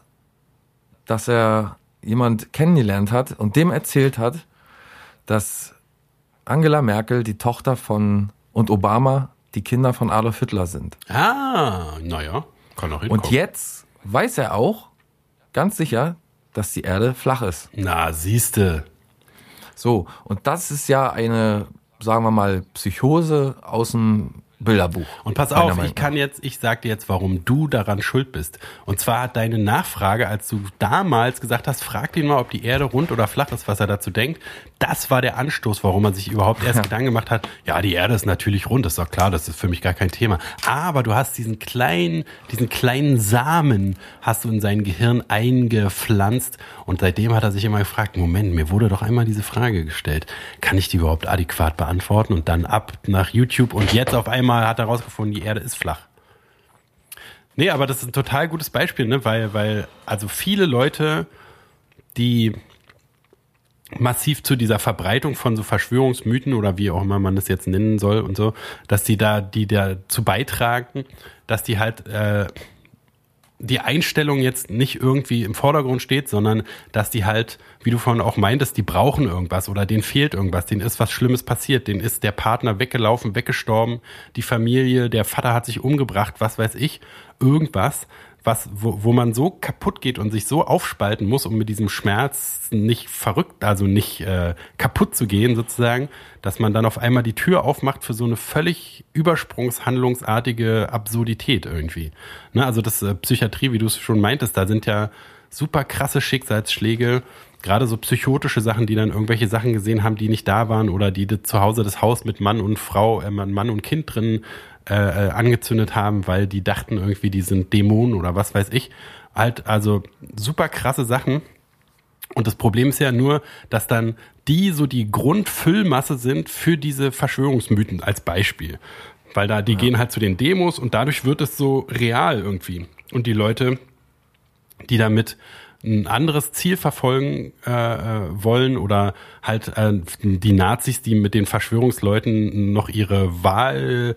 dass er jemand kennengelernt hat und dem erzählt hat, dass Angela Merkel die Tochter von und Obama die Kinder von Adolf Hitler sind. Ah, naja, kann auch hinkommen. Und jetzt weiß er auch ganz sicher, dass die Erde flach ist. Na, siehste. So, und das ist ja eine, sagen wir mal, Psychose aus dem Bilderbuch. Und pass auf, ich kann jetzt, ich sag dir jetzt, warum du daran schuld bist. Und zwar hat deine Nachfrage, als du damals gesagt hast, frag ihn mal, ob die Erde rund oder flach ist, was er dazu denkt. Das war der Anstoß, warum er sich überhaupt erst Gedanken gemacht hat. Ja, die Erde ist natürlich rund, ist doch klar, das ist für mich gar kein Thema. Aber du hast diesen kleinen, diesen kleinen Samen hast du in sein Gehirn eingepflanzt und seitdem hat er sich immer gefragt, Moment, mir wurde doch einmal diese Frage gestellt. Kann ich die überhaupt adäquat beantworten? Und dann ab nach YouTube und jetzt auf einmal hat er rausgefunden, die Erde ist flach. Nee, aber das ist ein total gutes Beispiel, ne? Weil, weil, also viele Leute, die massiv zu dieser Verbreitung von so Verschwörungsmythen oder wie auch immer man das jetzt nennen soll und so, dass die da, die dazu beitragen, dass die halt äh, die Einstellung jetzt nicht irgendwie im Vordergrund steht, sondern dass die halt, wie du vorhin auch meintest, die brauchen irgendwas oder denen fehlt irgendwas, denen ist was Schlimmes passiert, denen ist der Partner weggelaufen, weggestorben, die Familie, der Vater hat sich umgebracht, was weiß ich, irgendwas, was, wo, wo man so kaputt geht und sich so aufspalten muss, um mit diesem Schmerz nicht verrückt, also nicht äh, kaputt zu gehen sozusagen, dass man dann auf einmal die Tür aufmacht für so eine völlig übersprungshandlungsartige Absurdität irgendwie. Ne, also das äh, Psychiatrie, wie du es schon meintest, da sind ja super krasse Schicksalsschläge, gerade so psychotische Sachen, die dann irgendwelche Sachen gesehen haben, die nicht da waren oder die zu Hause das Haus mit Mann und Frau, äh, Mann und Kind drin äh, äh, angezündet haben, weil die dachten irgendwie, die sind Dämonen oder was weiß ich. Halt, also super krasse Sachen. Und das Problem ist ja nur, dass dann die so die Grundfüllmasse sind für diese Verschwörungsmythen als Beispiel. Weil da, die ja. gehen halt zu den Demos und dadurch wird es so real irgendwie. Und die Leute, die damit ein anderes Ziel verfolgen äh, äh wollen oder halt äh, die Nazis, die mit den Verschwörungsleuten noch ihre Wahl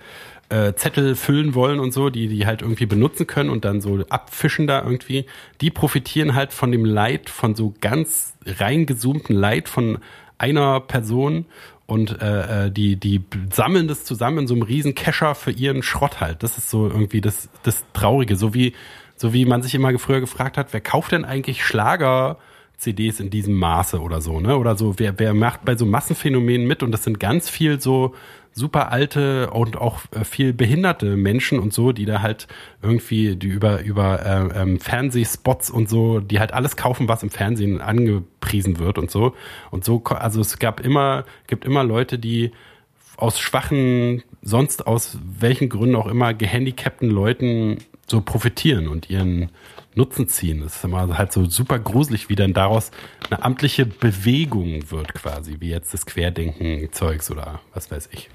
äh, Zettel füllen wollen und so, die die halt irgendwie benutzen können und dann so abfischen da irgendwie, die profitieren halt von dem Leid, von so ganz reingezoomten Leid von einer Person und äh, äh, die die sammeln das zusammen in so einem riesen Kescher für ihren Schrott halt. Das ist so irgendwie das das Traurige, so wie so wie man sich immer früher gefragt hat, wer kauft denn eigentlich Schlager CDs in diesem Maße oder so, ne? Oder so, wer, wer macht bei so Massenphänomenen mit und das sind ganz viel so super alte und auch äh, viel behinderte Menschen und so, die da halt irgendwie die über über äh, ähm, Fernsehspots und so, die halt alles kaufen, was im Fernsehen angepriesen wird und so und so. Also es gab immer gibt immer Leute, die aus schwachen, sonst aus welchen Gründen auch immer gehandicapten Leuten so profitieren und ihren Nutzen ziehen. Das ist immer halt so super gruselig, wie dann daraus eine amtliche Bewegung wird quasi, wie jetzt das Querdenken-Zeugs oder was weiß ich.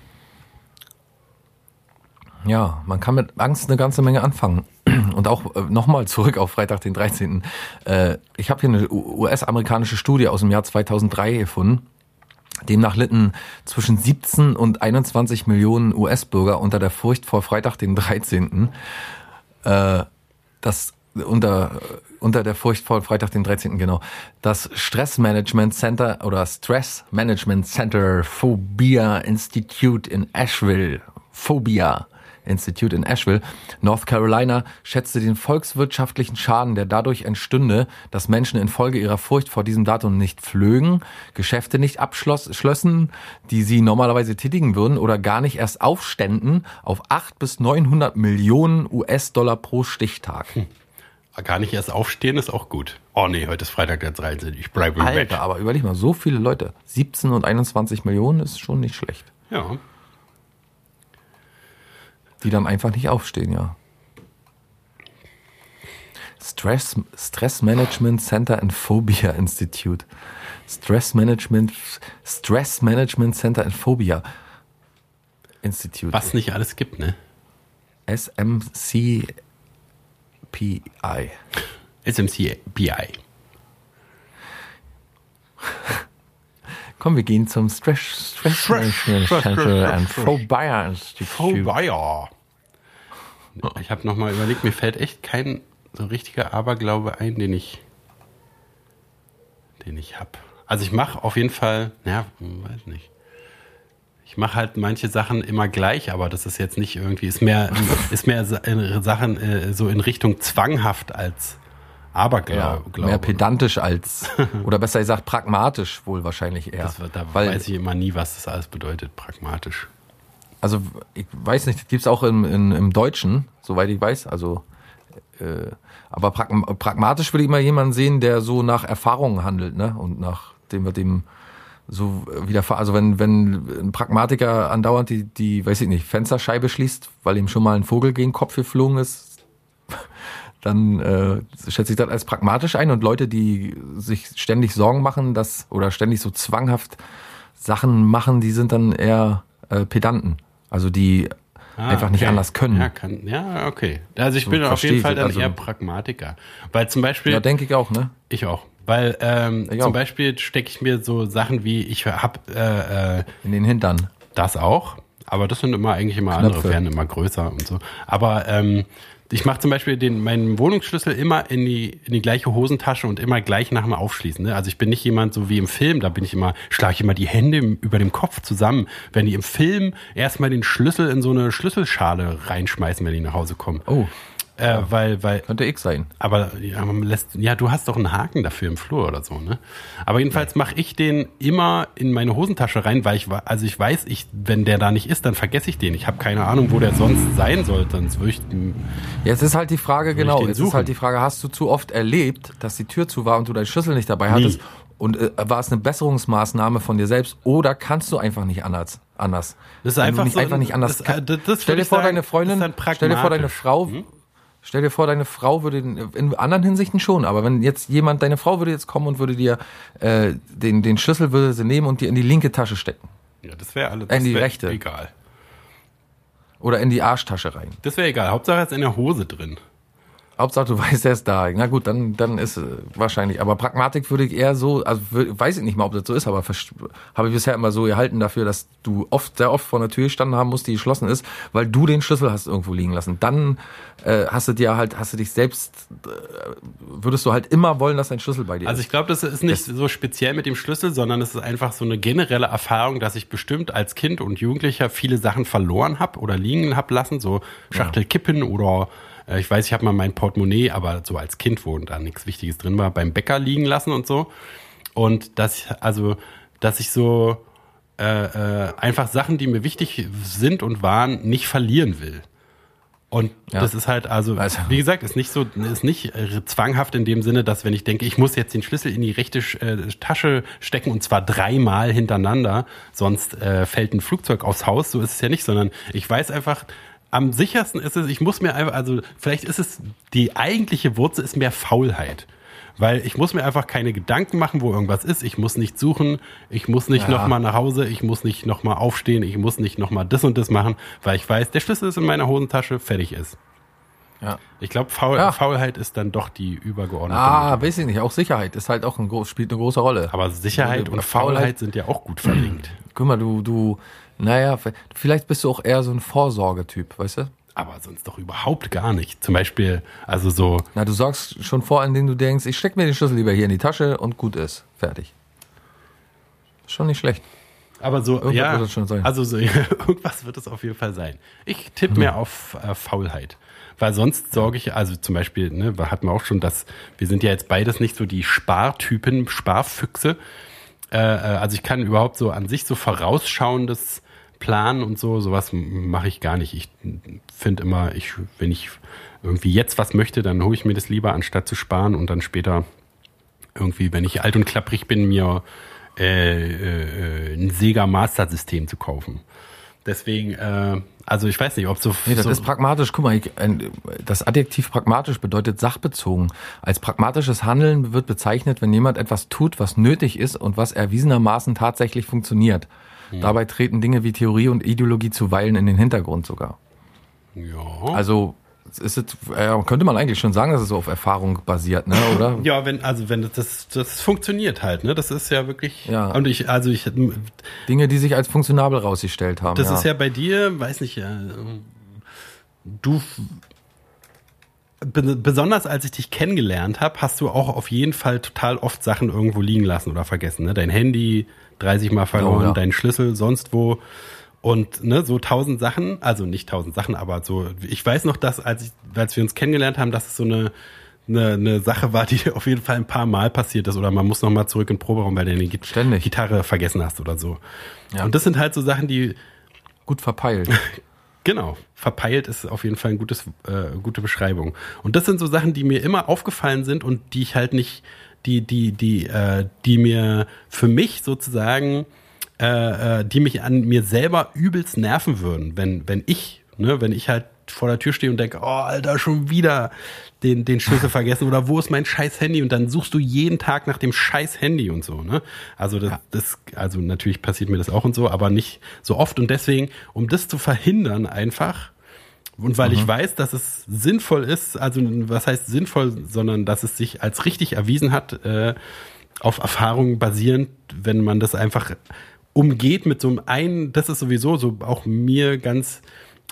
Ja, man kann mit Angst eine ganze Menge anfangen. Und auch äh, nochmal zurück auf Freitag, den 13. Äh, ich habe hier eine US-amerikanische Studie aus dem Jahr 2003 gefunden. Demnach litten zwischen 17 und 21 Millionen US-Bürger unter der Furcht vor Freitag, den 13. Äh, das unter unter der Furcht vor Freitag den 13. genau. Das Stressmanagement Center oder Stress Management Center Phobia Institute in Asheville Phobia Institute in Asheville, North Carolina, schätzte den volkswirtschaftlichen Schaden, der dadurch entstünde, dass Menschen infolge ihrer Furcht vor diesem Datum nicht flögen, Geschäfte nicht abschlossen, die sie normalerweise tätigen würden oder gar nicht erst aufständen, auf 8 bis 900 Millionen US-Dollar pro Stichtag. Hm. Gar nicht erst aufstehen ist auch gut. Oh nee, heute ist Freitag der 13. Ich bleibe im Alter, Bett. aber überleg mal, so viele Leute. 17 und 21 Millionen ist schon nicht schlecht. Ja. Die dann einfach nicht aufstehen, ja. Stress, Stress Management Center and Phobia Institute. Stress Management, Stress Management Center and Phobia Institute. Was nicht alles gibt, ne? SMCPI. SMCPI. Komm, wir gehen zum Stress, Stress Management Center and Phobia Institute. Phobia. Ich habe nochmal überlegt, mir fällt echt kein so richtiger Aberglaube ein, den ich, den ich habe. Also ich mache auf jeden Fall, naja, weiß nicht. Ich mache halt manche Sachen immer gleich, aber das ist jetzt nicht irgendwie, ist mehr, ist mehr Sachen äh, so in Richtung zwanghaft als Aberglaube. Ja, mehr pedantisch als, oder besser gesagt pragmatisch wohl wahrscheinlich eher. Das, da Weil, weiß ich immer nie, was das alles bedeutet, pragmatisch also ich weiß nicht, gibt es auch im, im, im Deutschen, soweit ich weiß. Also, äh, aber pragmatisch will ich immer jemanden sehen, der so nach Erfahrungen handelt, ne? Und nach dem wir dem so wieder, also wenn wenn ein Pragmatiker andauernd die die, weiß ich nicht, Fensterscheibe schließt, weil ihm schon mal ein Vogel gegen den Kopf geflogen ist, dann äh, schätze ich das als pragmatisch ein und Leute, die sich ständig Sorgen machen, dass oder ständig so zwanghaft Sachen machen, die sind dann eher äh, Pedanten. Also die ah, einfach nicht anders können. Ja, kann, ja, okay. Also ich so bin auf jeden Fall dann also, eher Pragmatiker. Weil zum Beispiel. Ja, denke ich auch, ne? Ich auch. Weil ähm, ich zum auch. Beispiel stecke ich mir so Sachen wie, ich hab äh, äh, in den Hintern. Das auch. Aber das sind immer eigentlich immer Knöpfe. andere, werden immer größer und so. Aber ähm, ich mache zum Beispiel den, meinen Wohnungsschlüssel immer in die, in die gleiche Hosentasche und immer gleich nach dem Aufschließen. Ne? Also ich bin nicht jemand so wie im Film, da bin ich immer, schlage ich immer die Hände über dem Kopf zusammen, wenn die im Film erstmal den Schlüssel in so eine Schlüsselschale reinschmeißen, wenn die nach Hause kommen. Oh. Äh, weil, weil, Könnte X sein. aber ja, man lässt, ja, du hast doch einen Haken dafür im Flur oder so, ne? Aber jedenfalls mache ich den immer in meine Hosentasche rein, weil ich, also ich weiß, ich, wenn der da nicht ist, dann vergesse ich den. Ich habe keine Ahnung, wo der sonst sein sollte. Sonst würde ich, Jetzt ist halt die Frage, genau, den jetzt ist suchen? halt die Frage, hast du zu oft erlebt, dass die Tür zu war und du deinen Schlüssel nicht dabei hattest? Und äh, war es eine Besserungsmaßnahme von dir selbst oder kannst du einfach nicht anders? anders? Das ist einfach du nicht so einfach ein- nicht anders. das- äh, das- das stell dir vor, sagen, deine ist Freundin, stell dir vor, deine. Frau, Hm? Stell dir vor, deine Frau würde, in anderen Hinsichten schon, aber wenn jetzt jemand, deine Frau würde jetzt kommen und würde dir äh, den, den Schlüssel würde sie nehmen und dir in die linke Tasche stecken ja, das wäre alles, In die rechte. Egal. oder in die Arschtasche rein. Das wäre egal. Hauptsache ist in der Hose drin. Hauptsache, du weißt, er ist da. Na gut, dann, dann ist äh, wahrscheinlich. Aber Pragmatik würde ich eher so, also weiß ich nicht mal, ob das so ist, aber habe ich bisher immer so gehalten dafür, dass du oft, sehr oft vor einer Tür gestanden haben musst, die geschlossen ist, weil du den Schlüssel hast irgendwo liegen lassen. Dann äh, hast du dir halt, hast du dich selbst, äh, würdest du halt immer wollen, dass dein Schlüssel bei dir Also ist. ich glaube, das ist nicht so speziell mit dem Schlüssel, sondern es ist einfach so eine generelle Erfahrung, dass ich bestimmt als Kind und Jugendlicher viele Sachen verloren habe oder liegen hab lassen, so Schachtel Kippen oder ich weiß, ich habe mal mein Portemonnaie, aber so als Kind, wo da nichts Wichtiges drin war, beim Bäcker liegen lassen und so. Und dass ich, also, dass ich so äh, äh, einfach Sachen, die mir wichtig sind und waren, nicht verlieren will. Und Ja. das ist halt, also, Also- wie gesagt, ist nicht so, ist nicht äh, zwanghaft in dem Sinne, dass wenn ich denke, ich muss jetzt den Schlüssel in die rechte äh, Tasche stecken und zwar dreimal hintereinander, sonst äh, fällt ein Flugzeug aufs Haus, so ist es ja nicht, sondern ich weiß einfach, am sichersten ist es, ich muss mir einfach, also vielleicht ist es, die eigentliche Wurzel ist mehr Faulheit. Weil ich muss mir einfach keine Gedanken machen, wo irgendwas ist. Ich muss nicht suchen. Ich muss nicht Ja. noch mal nach Hause. Ich muss nicht noch mal aufstehen. Ich muss nicht noch mal das und das machen, weil ich weiß, der Schlüssel ist in meiner Hosentasche, fertig ist. ja. Ich glaube, Faul Ja. Faulheit ist dann doch die übergeordnete. Ah, Mittel. weiß ich nicht. Auch Sicherheit ist halt auch ein groß, spielt eine große Rolle. Aber Sicherheit Oder und Faulheit. Faulheit sind ja auch gut verlinkt. Guck mal, du, du, naja, vielleicht bist du auch eher so ein Vorsorgetyp, weißt du? Aber sonst doch überhaupt gar nicht. Zum Beispiel, also so, Na, du sorgst schon vor, indem du denkst, ich steck mir den Schlüssel lieber hier in die Tasche und gut ist. Fertig. Schon nicht schlecht. aber so, Irgendwas ja, wird es schon sein. Mhm. also so, irgendwas wird es auf jeden Fall sein. Ich tippe mehr auf äh, Faulheit. Weil sonst sorge ich, also zum Beispiel, ne, hatten wir auch schon, dass wir sind ja jetzt beides nicht so die Spartypen, Sparfüchse. Äh, äh, also ich kann überhaupt so an sich so vorausschauendes Planen und so, sowas mache ich gar nicht. Ich finde immer, ich, wenn ich irgendwie jetzt was möchte, dann hole ich mir das lieber, anstatt zu sparen und dann später irgendwie, wenn ich alt und klapprig bin, mir äh, äh, ein Sega Master System zu kaufen. Deswegen, äh, also ich weiß nicht, ob so. Nee, das so ist pragmatisch. Guck mal, ich, das Adjektiv pragmatisch bedeutet sachbezogen. Als pragmatisches Handeln wird bezeichnet, wenn jemand etwas tut, was nötig ist und was erwiesenermaßen tatsächlich funktioniert. Dabei treten Dinge wie Theorie und Ideologie zuweilen in den Hintergrund sogar. ja. Also es ist jetzt, äh, könnte man eigentlich schon sagen, dass es so auf Erfahrung basiert, ne? Oder? Ja, wenn, also wenn das, das, funktioniert halt, ne? Das ist ja wirklich. Ja. Und ich, also ich, Dinge, die sich als funktionabel rausgestellt haben. das ja. ist ja bei dir, weiß nicht, ja, du be- besonders als ich dich kennengelernt habe, hast du auch auf jeden Fall total oft Sachen irgendwo liegen lassen oder vergessen. Ne? Dein Handy 30 Mal verloren, Oh, ja. dein Schlüssel sonst wo. Und ne, so tausend Sachen, also nicht tausend Sachen, aber so, ich weiß noch, dass als, ich, als wir uns kennengelernt haben, dass es so eine, eine, eine Sache war, die auf jeden Fall ein paar Mal passiert ist oder man muss noch mal zurück in den Proberaum, weil du deine Git Ständig. Gitarre vergessen hast oder so. Ja. Und das sind halt so Sachen, die gut verpeilt. Genau, verpeilt ist auf jeden Fall ein gutes, äh, gute Beschreibung. Und das sind so Sachen, die mir immer aufgefallen sind und die ich halt nicht, die, die, die, äh, die mir für mich sozusagen, äh, äh, die mich an mir selber übelst nerven würden, wenn, wenn ich, ne, wenn ich halt vor der Tür stehe und denke, oh, Alter, schon wieder den, den Schlüssel vergessen oder wo ist mein scheiß Handy? Und dann suchst du jeden Tag nach dem scheiß Handy und so, ne? Also das, das, also natürlich passiert mir das auch und so, aber nicht so oft. Und deswegen, um das zu verhindern einfach, und weil ich weiß, dass es sinnvoll ist, also was heißt sinnvoll, sondern dass es sich als richtig erwiesen hat, äh, auf Erfahrungen basierend, wenn man das einfach umgeht mit so einem einen, das ist sowieso so auch mir ganz,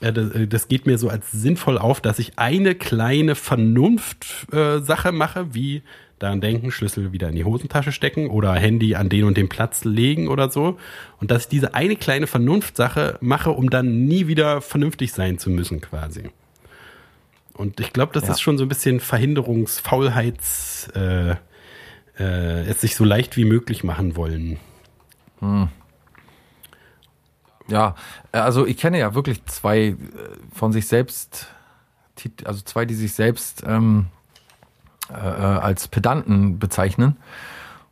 äh, das, äh, das geht mir so als sinnvoll auf, dass ich eine kleine Vernunft-Sache äh, mache, wie daran denken, Schlüssel wieder in die Hosentasche stecken oder Handy an den und den Platz legen oder so. Und dass ich diese eine kleine Vernunftsache mache, um dann nie wieder vernünftig sein zu müssen, quasi. Und ich glaube, das Ja. ist schon so ein bisschen Verhinderungs-, Faulheits-, äh, äh, es sich so leicht wie möglich machen wollen. Ja, äh, also ich kenne ja wirklich zwei äh, von sich selbst, also zwei, die sich selbst ähm, äh, als Pedanten bezeichnen.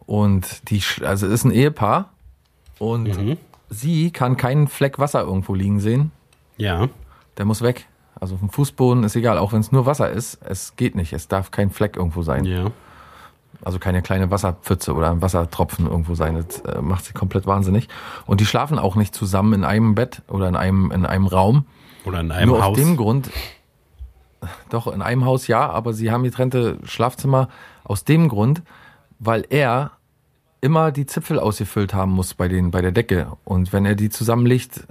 Und die, also es ist ein Ehepaar und sie kann keinen Fleck Wasser irgendwo liegen sehen. Ja. Der muss weg. Also dem Fußboden ist egal, auch wenn es nur Wasser ist, es geht nicht. Es darf kein Fleck irgendwo sein. Ja. Also keine kleine Wasserpfütze oder ein Wassertropfen irgendwo sein. Das äh, macht sie komplett wahnsinnig. Und die schlafen auch nicht zusammen in einem Bett oder in einem, in einem Raum. Oder in einem Nur Haus. aus dem Grund, doch in einem Haus ja, aber sie haben getrennte Schlafzimmer aus dem Grund, weil er immer die Zipfel ausgefüllt haben muss bei den bei der Decke und wenn er die zusammenlegt,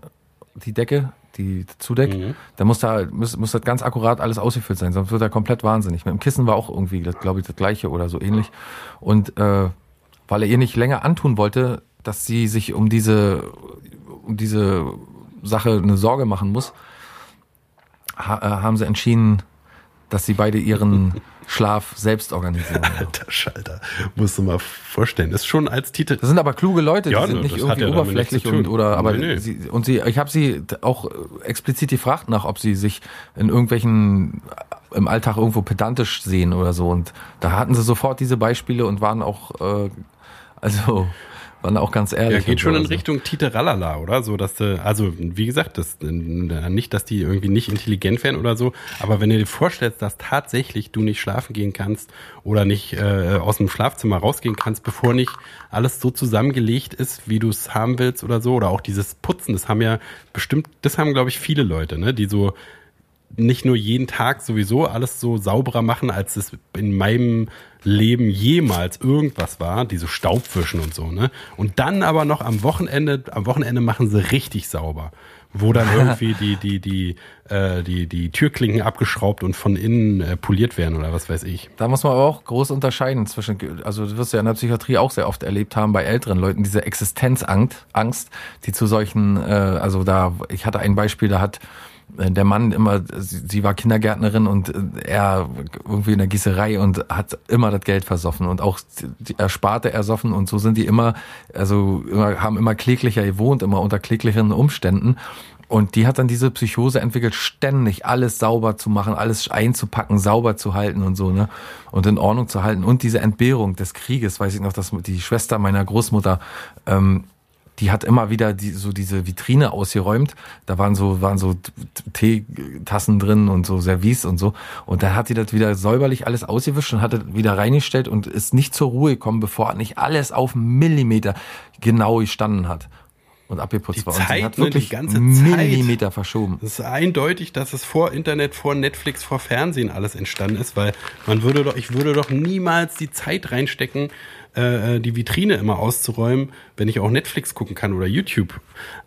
die Decke, die Zudeck, Mhm. dann muss da muss, muss das ganz akkurat alles ausgefüllt sein, sonst wird er komplett wahnsinnig. Mit dem Kissen war auch irgendwie, glaube ich, das gleiche oder so ähnlich und äh, weil er ihr nicht länger antun wollte, dass sie sich um diese um diese Sache eine Sorge machen muss, ha äh, haben sie entschieden, dass sie beide ihren Schlaf selbst organisieren. Alter Schalter. Musst du mal vorstellen. Ist schon als Titel. Das sind aber kluge Leute, die Ja, sind nicht das irgendwie ja oberflächlich und oder aber Nee, nee. sie und sie ich habe sie auch explizit gefragt nach, ob sie sich in irgendwelchen im Alltag irgendwo pedantisch sehen oder so und da hatten sie sofort diese Beispiele und waren auch äh, also waren auch ganz Ja, ehrlich. geht und schon so. in Also, Richtung Tite Rallala, oder? So, dass du, also, wie gesagt, das, äh, nicht, dass die irgendwie nicht intelligent wären oder so, aber wenn du dir vorstellst, dass tatsächlich du nicht schlafen gehen kannst oder nicht äh, aus dem Schlafzimmer rausgehen kannst, bevor nicht alles so zusammengelegt ist, wie du es haben willst oder so, oder auch dieses Putzen, das haben ja bestimmt, das haben, glaube ich, viele Leute, ne, die so nicht nur jeden Tag sowieso alles so sauberer machen, als es in meinem Leben jemals irgendwas war, diese Staubwischen und so, ne? Und dann aber noch am Wochenende, am Wochenende machen sie richtig sauber. Wo dann irgendwie die, die, die, äh, die, die Türklinken abgeschraubt und von innen äh, poliert werden oder was weiß ich. Da muss man aber auch groß unterscheiden zwischen, also du wirst ja in der Psychiatrie auch sehr oft erlebt haben bei älteren Leuten, diese Existenzangst, Angst, die zu solchen, äh, also da, ich hatte ein Beispiel, da hat der Mann immer, sie, war Kindergärtnerin und äh, er irgendwie in der Gießerei und hat immer das Geld versoffen und auch die Ersparte ersoffen und so sind die immer, also immer, haben immer kläglicher gewohnt, immer unter kläglicheren Umständen. Und die hat dann diese Psychose entwickelt, ständig alles sauber zu machen, alles einzupacken, sauber zu halten und so, ne? Und in Ordnung zu halten. Und diese Entbehrung des Krieges, weiß ich noch, dass die Schwester meiner Großmutter, ähm, die hat immer wieder die, so diese Vitrine ausgeräumt. Da waren so, waren so Teetassen drin und so Service und so. Und dann hat die das wieder säuberlich alles ausgewischt und hat das wieder reingestellt und ist nicht zur Ruhe gekommen, bevor nicht alles auf Millimeter genau gestanden hat und abgeputzt Die war. Und Zeit, sie hat ne, die wirklich ganze Zeit. Millimeter verschoben. Es ist eindeutig, dass es vor Internet, vor Netflix, vor Fernsehen alles entstanden ist, weil man würde doch, ich würde doch niemals die Zeit reinstecken, äh, die Vitrine immer auszuräumen, wenn ich auch Netflix gucken kann oder YouTube.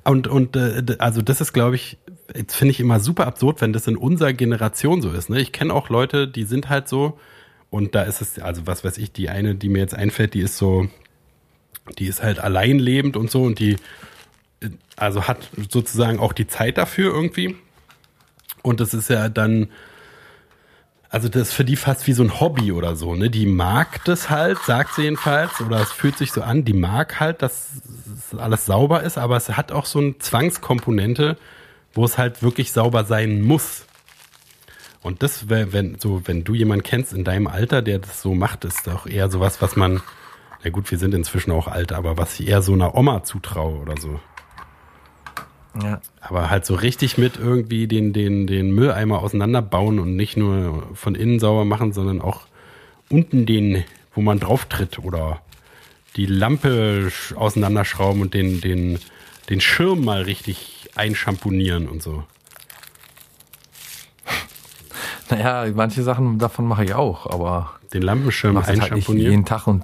Und, und äh, also das ist, glaube ich, jetzt finde ich immer super absurd, wenn das in unserer Generation so ist. Ne? Ich kenne auch Leute, die sind halt so, und da ist es, also was weiß ich, die eine, die mir jetzt einfällt, die ist so, die ist halt allein lebend und so und die also hat sozusagen auch die Zeit dafür irgendwie. Und das ist ja dann, also das ist für die fast wie so ein Hobby oder so, ne? Die mag das halt, sagt sie jedenfalls, oder es fühlt sich so an, die mag halt, dass es alles sauber ist, aber es hat auch so eine Zwangskomponente, wo es halt wirklich sauber sein muss. Und das, wenn, so, wenn du jemanden kennst in deinem Alter, der das so macht, ist doch eher sowas, was man, na gut, wir sind inzwischen auch alt, aber was ich eher so einer Oma zutraue oder so. Ja. Aber halt so richtig mit irgendwie den, den, den Mülleimer auseinanderbauen und nicht nur von innen sauber machen, sondern auch unten den, wo man drauf tritt oder die Lampe sch- auseinanderschrauben und den, den, den Schirm mal richtig einschamponieren und so. Naja, manche Sachen davon mache ich auch, aber Den Lampenschirm halt einschamponieren. jeden Tag und,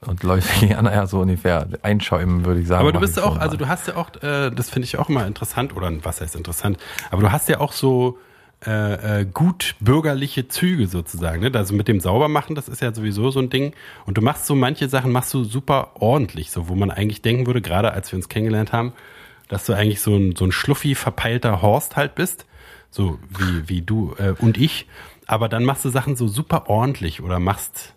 und läuft gerne ja so ungefähr einschäumen, würde ich sagen. Aber du bist ja auch, also du hast ja auch, äh, das finde ich auch immer interessant, oder was heißt interessant, aber du hast ja auch so äh, äh, gut bürgerliche Züge sozusagen. Ne? Also mit dem Saubermachen, das ist ja sowieso so ein Ding. Und du machst so manche Sachen, machst du super ordentlich, so wo man eigentlich denken würde, gerade als wir uns kennengelernt haben, dass du eigentlich so ein, so ein schluffi, verpeilter Horst halt bist. So wie, wie du äh, und ich. aber dann machst du Sachen so super ordentlich oder machst,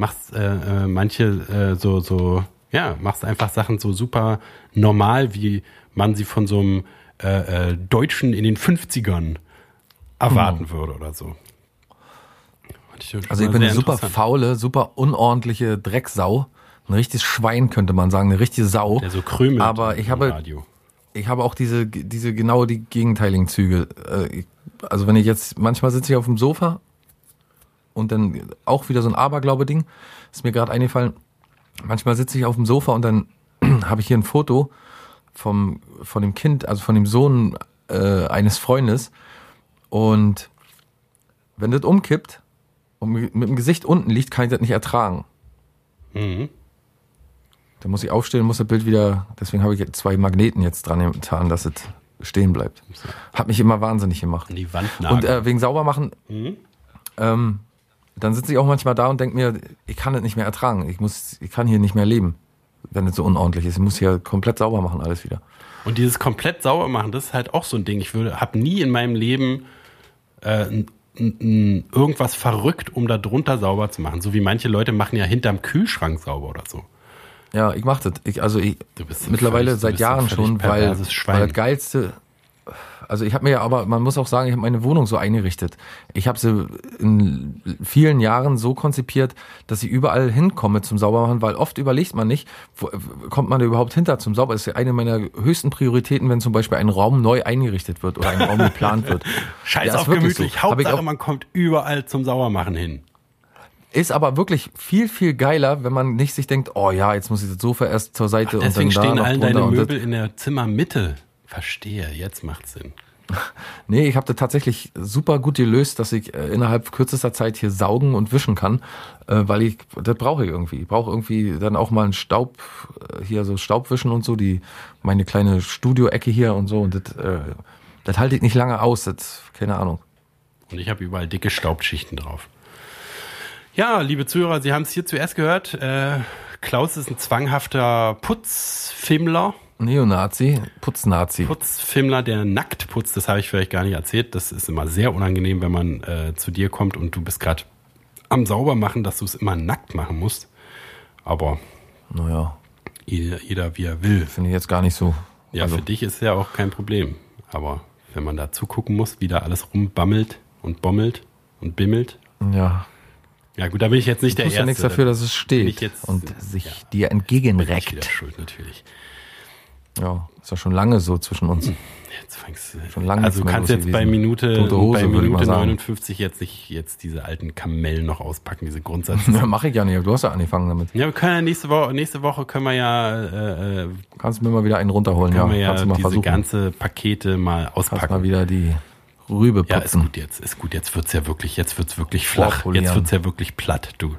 machst äh, äh, manche äh, so, so, ja, machst einfach Sachen so super normal, wie man sie von so einem äh, äh, Deutschen in den 50ern erwarten würde oder so. Schon Also ich bin eine super faule, super unordentliche Drecksau. Ein richtiges Schwein könnte man sagen, eine richtige Sau. Der so krümelt Aber ich habe, Radio. ich habe auch diese, diese genau die gegenteiligen Züge. Äh, ich- Also wenn ich jetzt, manchmal sitze ich auf dem Sofa und dann auch wieder so ein Aberglaube-Ding, ist mir gerade eingefallen. Manchmal sitze ich auf dem Sofa und dann habe ich hier ein Foto vom, von dem Kind, also von dem Sohn äh, eines Freundes. Und wenn das umkippt und mit dem Gesicht unten liegt, kann ich das nicht ertragen. Mhm. Da muss ich aufstehen, muss das Bild wieder, deswegen habe ich jetzt zwei Magneten jetzt dran getan, dass es stehen bleibt. Hat mich immer wahnsinnig gemacht. An die Wand Und nageln. äh, wegen Saubermachen, ähm, dann sitze ich auch manchmal da und denke mir, ich kann das nicht mehr ertragen. Ich muss, ich kann hier nicht mehr leben, wenn es so unordentlich ist. Ich muss hier komplett sauber machen, alles wieder. Und dieses komplett sauber machen, das ist halt auch so ein Ding. Ich würde, habe nie in meinem Leben äh, irgendwas verrückt, um da drunter sauber zu machen. So wie manche Leute machen ja hinterm Kühlschrank sauber oder so. Ja, ich mache das. Ich, also ich, Du bist ein mittlerweile völlig- seit Jahren schon, weil, weil das geilste. Also ich habe mir ja, aber man muss auch sagen, ich habe meine Wohnung so eingerichtet. Ich habe sie in vielen Jahren so konzipiert, dass ich überall hinkomme zum Saubermachen, weil oft überlegt man nicht, wo, kommt man da überhaupt hinter zum Sauber. Das ist ja eine meiner höchsten Prioritäten, wenn zum Beispiel ein Raum neu eingerichtet wird oder ein Raum geplant wird. Scheiß Ja, auf gemütlich. so. Hauptsache, auch- man kommt überall zum Saubermachen hin. Ist aber wirklich viel, viel geiler, wenn man nicht sich denkt, oh ja, jetzt muss ich das Sofa erst zur Seite und dann Deswegen da stehen noch allen drunter deine Möbel in der Zimmermitte. Verstehe, jetzt macht's Sinn. Nee, ich habe das tatsächlich super gut gelöst, dass ich äh, innerhalb kürzester Zeit hier saugen und wischen kann, äh, weil ich, das brauche ich irgendwie. Ich brauche irgendwie dann auch mal einen Staub, äh, hier so Staubwischen und so, die, meine kleine Studioecke hier und so und das, das halte ich nicht lange aus, das, keine Ahnung. Und ich habe überall dicke Staubschichten drauf. Ja, liebe Zuhörer, Sie haben es hier zuerst gehört. Klaus ist ein zwanghafter Putzfimmler. Neonazi, Putznazi. Putzfimmler, der nackt putzt. Das habe ich vielleicht gar nicht erzählt. Das ist immer sehr unangenehm, wenn man äh, zu dir kommt und du bist gerade am Saubermachen, dass du es immer nackt machen musst. Aber Naja, jeder, jeder wie er will. finde ich jetzt gar nicht so. Ja, also, für dich ist ja auch kein Problem. Aber wenn man da zugucken muss, wie da alles rumbammelt und bommelt und bimmelt. ja. Ja gut, da bin ich jetzt nicht Du der tust ja Erste. nichts dafür, dass es steht jetzt- und ja. sich dir bin ich wieder entgegenreckt. schuld natürlich. Ja, ist ja schon lange so zwischen uns. Jetzt fängst du. Schon lange also du kannst jetzt bei. Minute, Hose, bei Minute sagen. 59 jetzt nicht jetzt diese alten Kamellen noch auspacken, diese Grundsatz. Ja, mache ich ja nicht. Du hast ja angefangen damit. ja, wir können ja nächste Woche, nächste Woche können wir ja, äh, äh, Kannst mir mal wieder einen runterholen, können ja. wir ja Kannst du mal diese versuchen. ganze Pakete mal Kannst mal auspacken. wieder die Rübe Ja, ist putzen. gut jetzt, ist gut. Jetzt wird's ja wirklich, jetzt wird's wirklich flach. Jetzt wird's ja wirklich platt, du.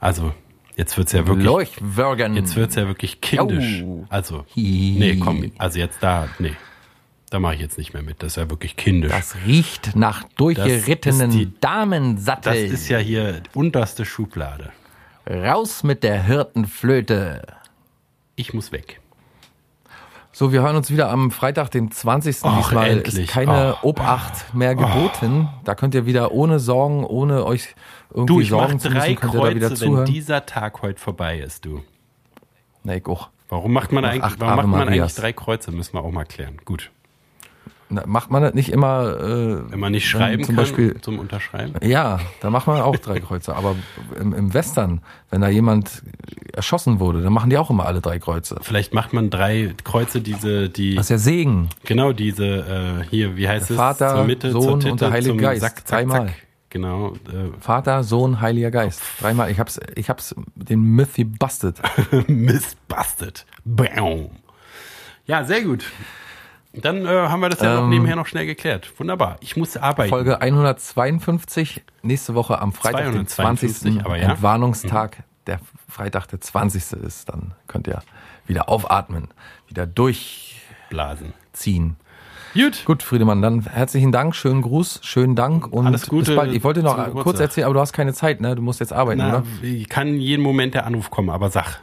Also, jetzt wird's ja wirklich, Leuchtwürgen. jetzt wird's ja wirklich kindisch. Also, nee, komm, also jetzt da, nee. Da mache ich jetzt nicht mehr mit. Das ist ja wirklich kindisch. Das riecht nach durchgerittenen die- Damensattel. Das ist ja hier unterste Schublade. Raus mit der Hirtenflöte. Ich muss weg. So, wir hören uns wieder am Freitag, den 20. Och, Diesmal endlich. ist keine Och. Obacht mehr geboten. Da könnt ihr wieder ohne Sorgen, ohne euch irgendwie Du, ich Sorgen zu drei müssen, könnt ihr da wieder Kreuze, wenn zuhören. dieser Tag heute vorbei ist, du. Nee, ich auch. Warum macht man eigentlich, warum macht man eigentlich drei Kreuze? Müssen wir auch mal klären. Gut. Na, Macht man das nicht immer, äh, Wenn man nicht schreiben zum kann Beispiel zum Unterschreiben. Ja, da macht man auch drei Kreuze. Aber im, im Western, wenn da jemand erschossen wurde, dann machen die auch immer alle drei Kreuze. Vielleicht macht man drei Kreuze, diese, die, Das ist ja Segen. genau diese, äh, hier, wie heißt es? Vater, zur Mitte, zur Sohn Titte, und der Heilige Geist. Zack, zack, Dreimal. zack. Genau. Äh, Vater, Sohn, Heiliger Geist. Dreimal. Ich hab's, ich hab's den Myth gebastelt. Missbusted. Bam. Ja, sehr gut. Dann äh, haben wir das ja noch Ähm, nebenher noch schnell geklärt. Wunderbar. Ich muss arbeiten. Folge 152. Nächste Woche am Freitag, den 252, 20. aber ja. Entwarnungstag. Der Freitag, der 20. ist. Dann könnt ihr wieder aufatmen. Wieder durchziehen. Blasen. Gut. Gut, Friedemann, dann herzlichen Dank, schönen Gruß, schönen Dank und Alles Gute bis bald. Ich wollte noch kurz erzählen, aber du hast keine Zeit, ne? Du musst jetzt arbeiten, Na, oder? kann jeden Moment der Anruf kommen, aber sag.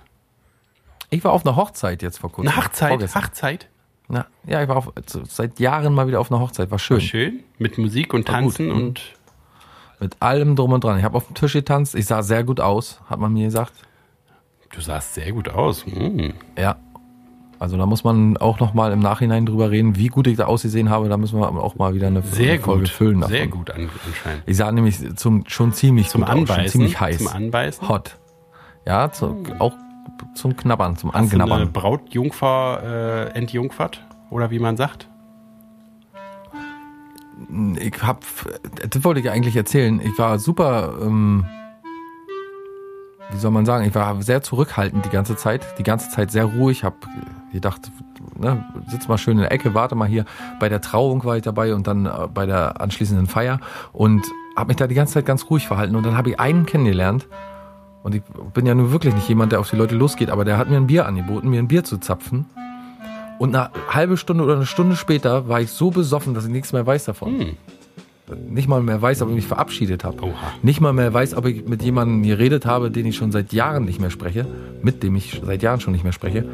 Ich war auf einer Hochzeit jetzt vor kurzem. Eine Hochzeit? Hochzeit? Na, ja, ich war auf, seit Jahren mal wieder auf einer Hochzeit. War schön. Schön. Mit Musik und War. Tanzen Mhm. und Mit allem drum und dran. Ich habe auf dem Tisch getanzt. Ich sah sehr gut aus, hat man mir gesagt. Du sahst sehr gut aus. Hm. Ja. Also da muss man auch noch mal im Nachhinein drüber reden, wie gut ich da ausgesehen habe. Da müssen wir auch mal wieder eine Sehr Folge gut. füllen. Davon. Sehr gut an, anscheinend. Ich sah nämlich zum, schon ziemlich Zum gut aus, schon Anbeißen. ziemlich heiß. Zum Anbeißen. Hot. Ja, zu, auch zum Knabbern, zum Hast du eine Anknabbern. Brautjungfer äh, entjungfert? Oder wie man sagt? Ich hab, das wollte ich eigentlich erzählen. Ich war super, ähm, wie soll man sagen, ich war sehr zurückhaltend die ganze Zeit, die ganze Zeit sehr ruhig, hab gedacht, ne, sitz mal schön in der Ecke, warte mal hier. Bei der Trauung war ich dabei und dann äh, bei der anschließenden Feier und habe mich da die ganze Zeit ganz ruhig verhalten und dann habe ich einen kennengelernt und ich bin ja nun wirklich nicht jemand, der auf die Leute losgeht, aber der hat mir ein Bier angeboten, mir ein Bier zu zapfen. Und eine halbe Stunde oder eine Stunde später war ich so besoffen, dass ich nichts mehr weiß davon. Hm. Nicht mal mehr weiß, ob ich mich verabschiedet habe. Oha. Nicht mal mehr weiß, ob ich mit jemandem geredet habe, den ich schon seit Jahren nicht mehr spreche, mit dem ich seit Jahren schon nicht mehr spreche.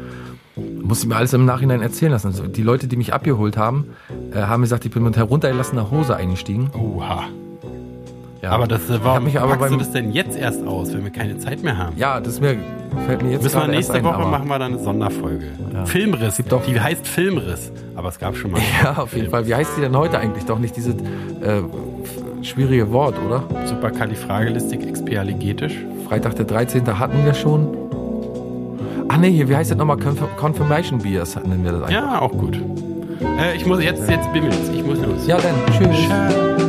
Muss ich mir alles im Nachhinein erzählen lassen. Also die Leute, die mich abgeholt haben, äh, haben gesagt, ich bin mit heruntergelassener Hose eingestiegen. Oha. Ja. Aber das äh, warum mich aber packst du beim- das denn jetzt erst aus, wenn wir keine Zeit mehr haben? Ja, das mir, fällt mir jetzt Müssen wir nächste ein, Woche machen wir dann eine Sonderfolge. Filmriss. gibt doch- die heißt Filmriss. Aber es gab schon mal. Ja, auf jeden Fall. Wie heißt die denn heute eigentlich? Doch nicht dieses äh, schwierige Wort, oder? Superkalifragilistik expialigetisch. Freitag der 13. hatten wir schon. Ach nee, hier, wie heißt das nochmal? Conf- Confirmation Beers nennen wir das eigentlich. Ja, auch gut. Äh, ich muss jetzt, jetzt bimmelt's. Ich muss los. Ja, dann. Tschüss. Ciao.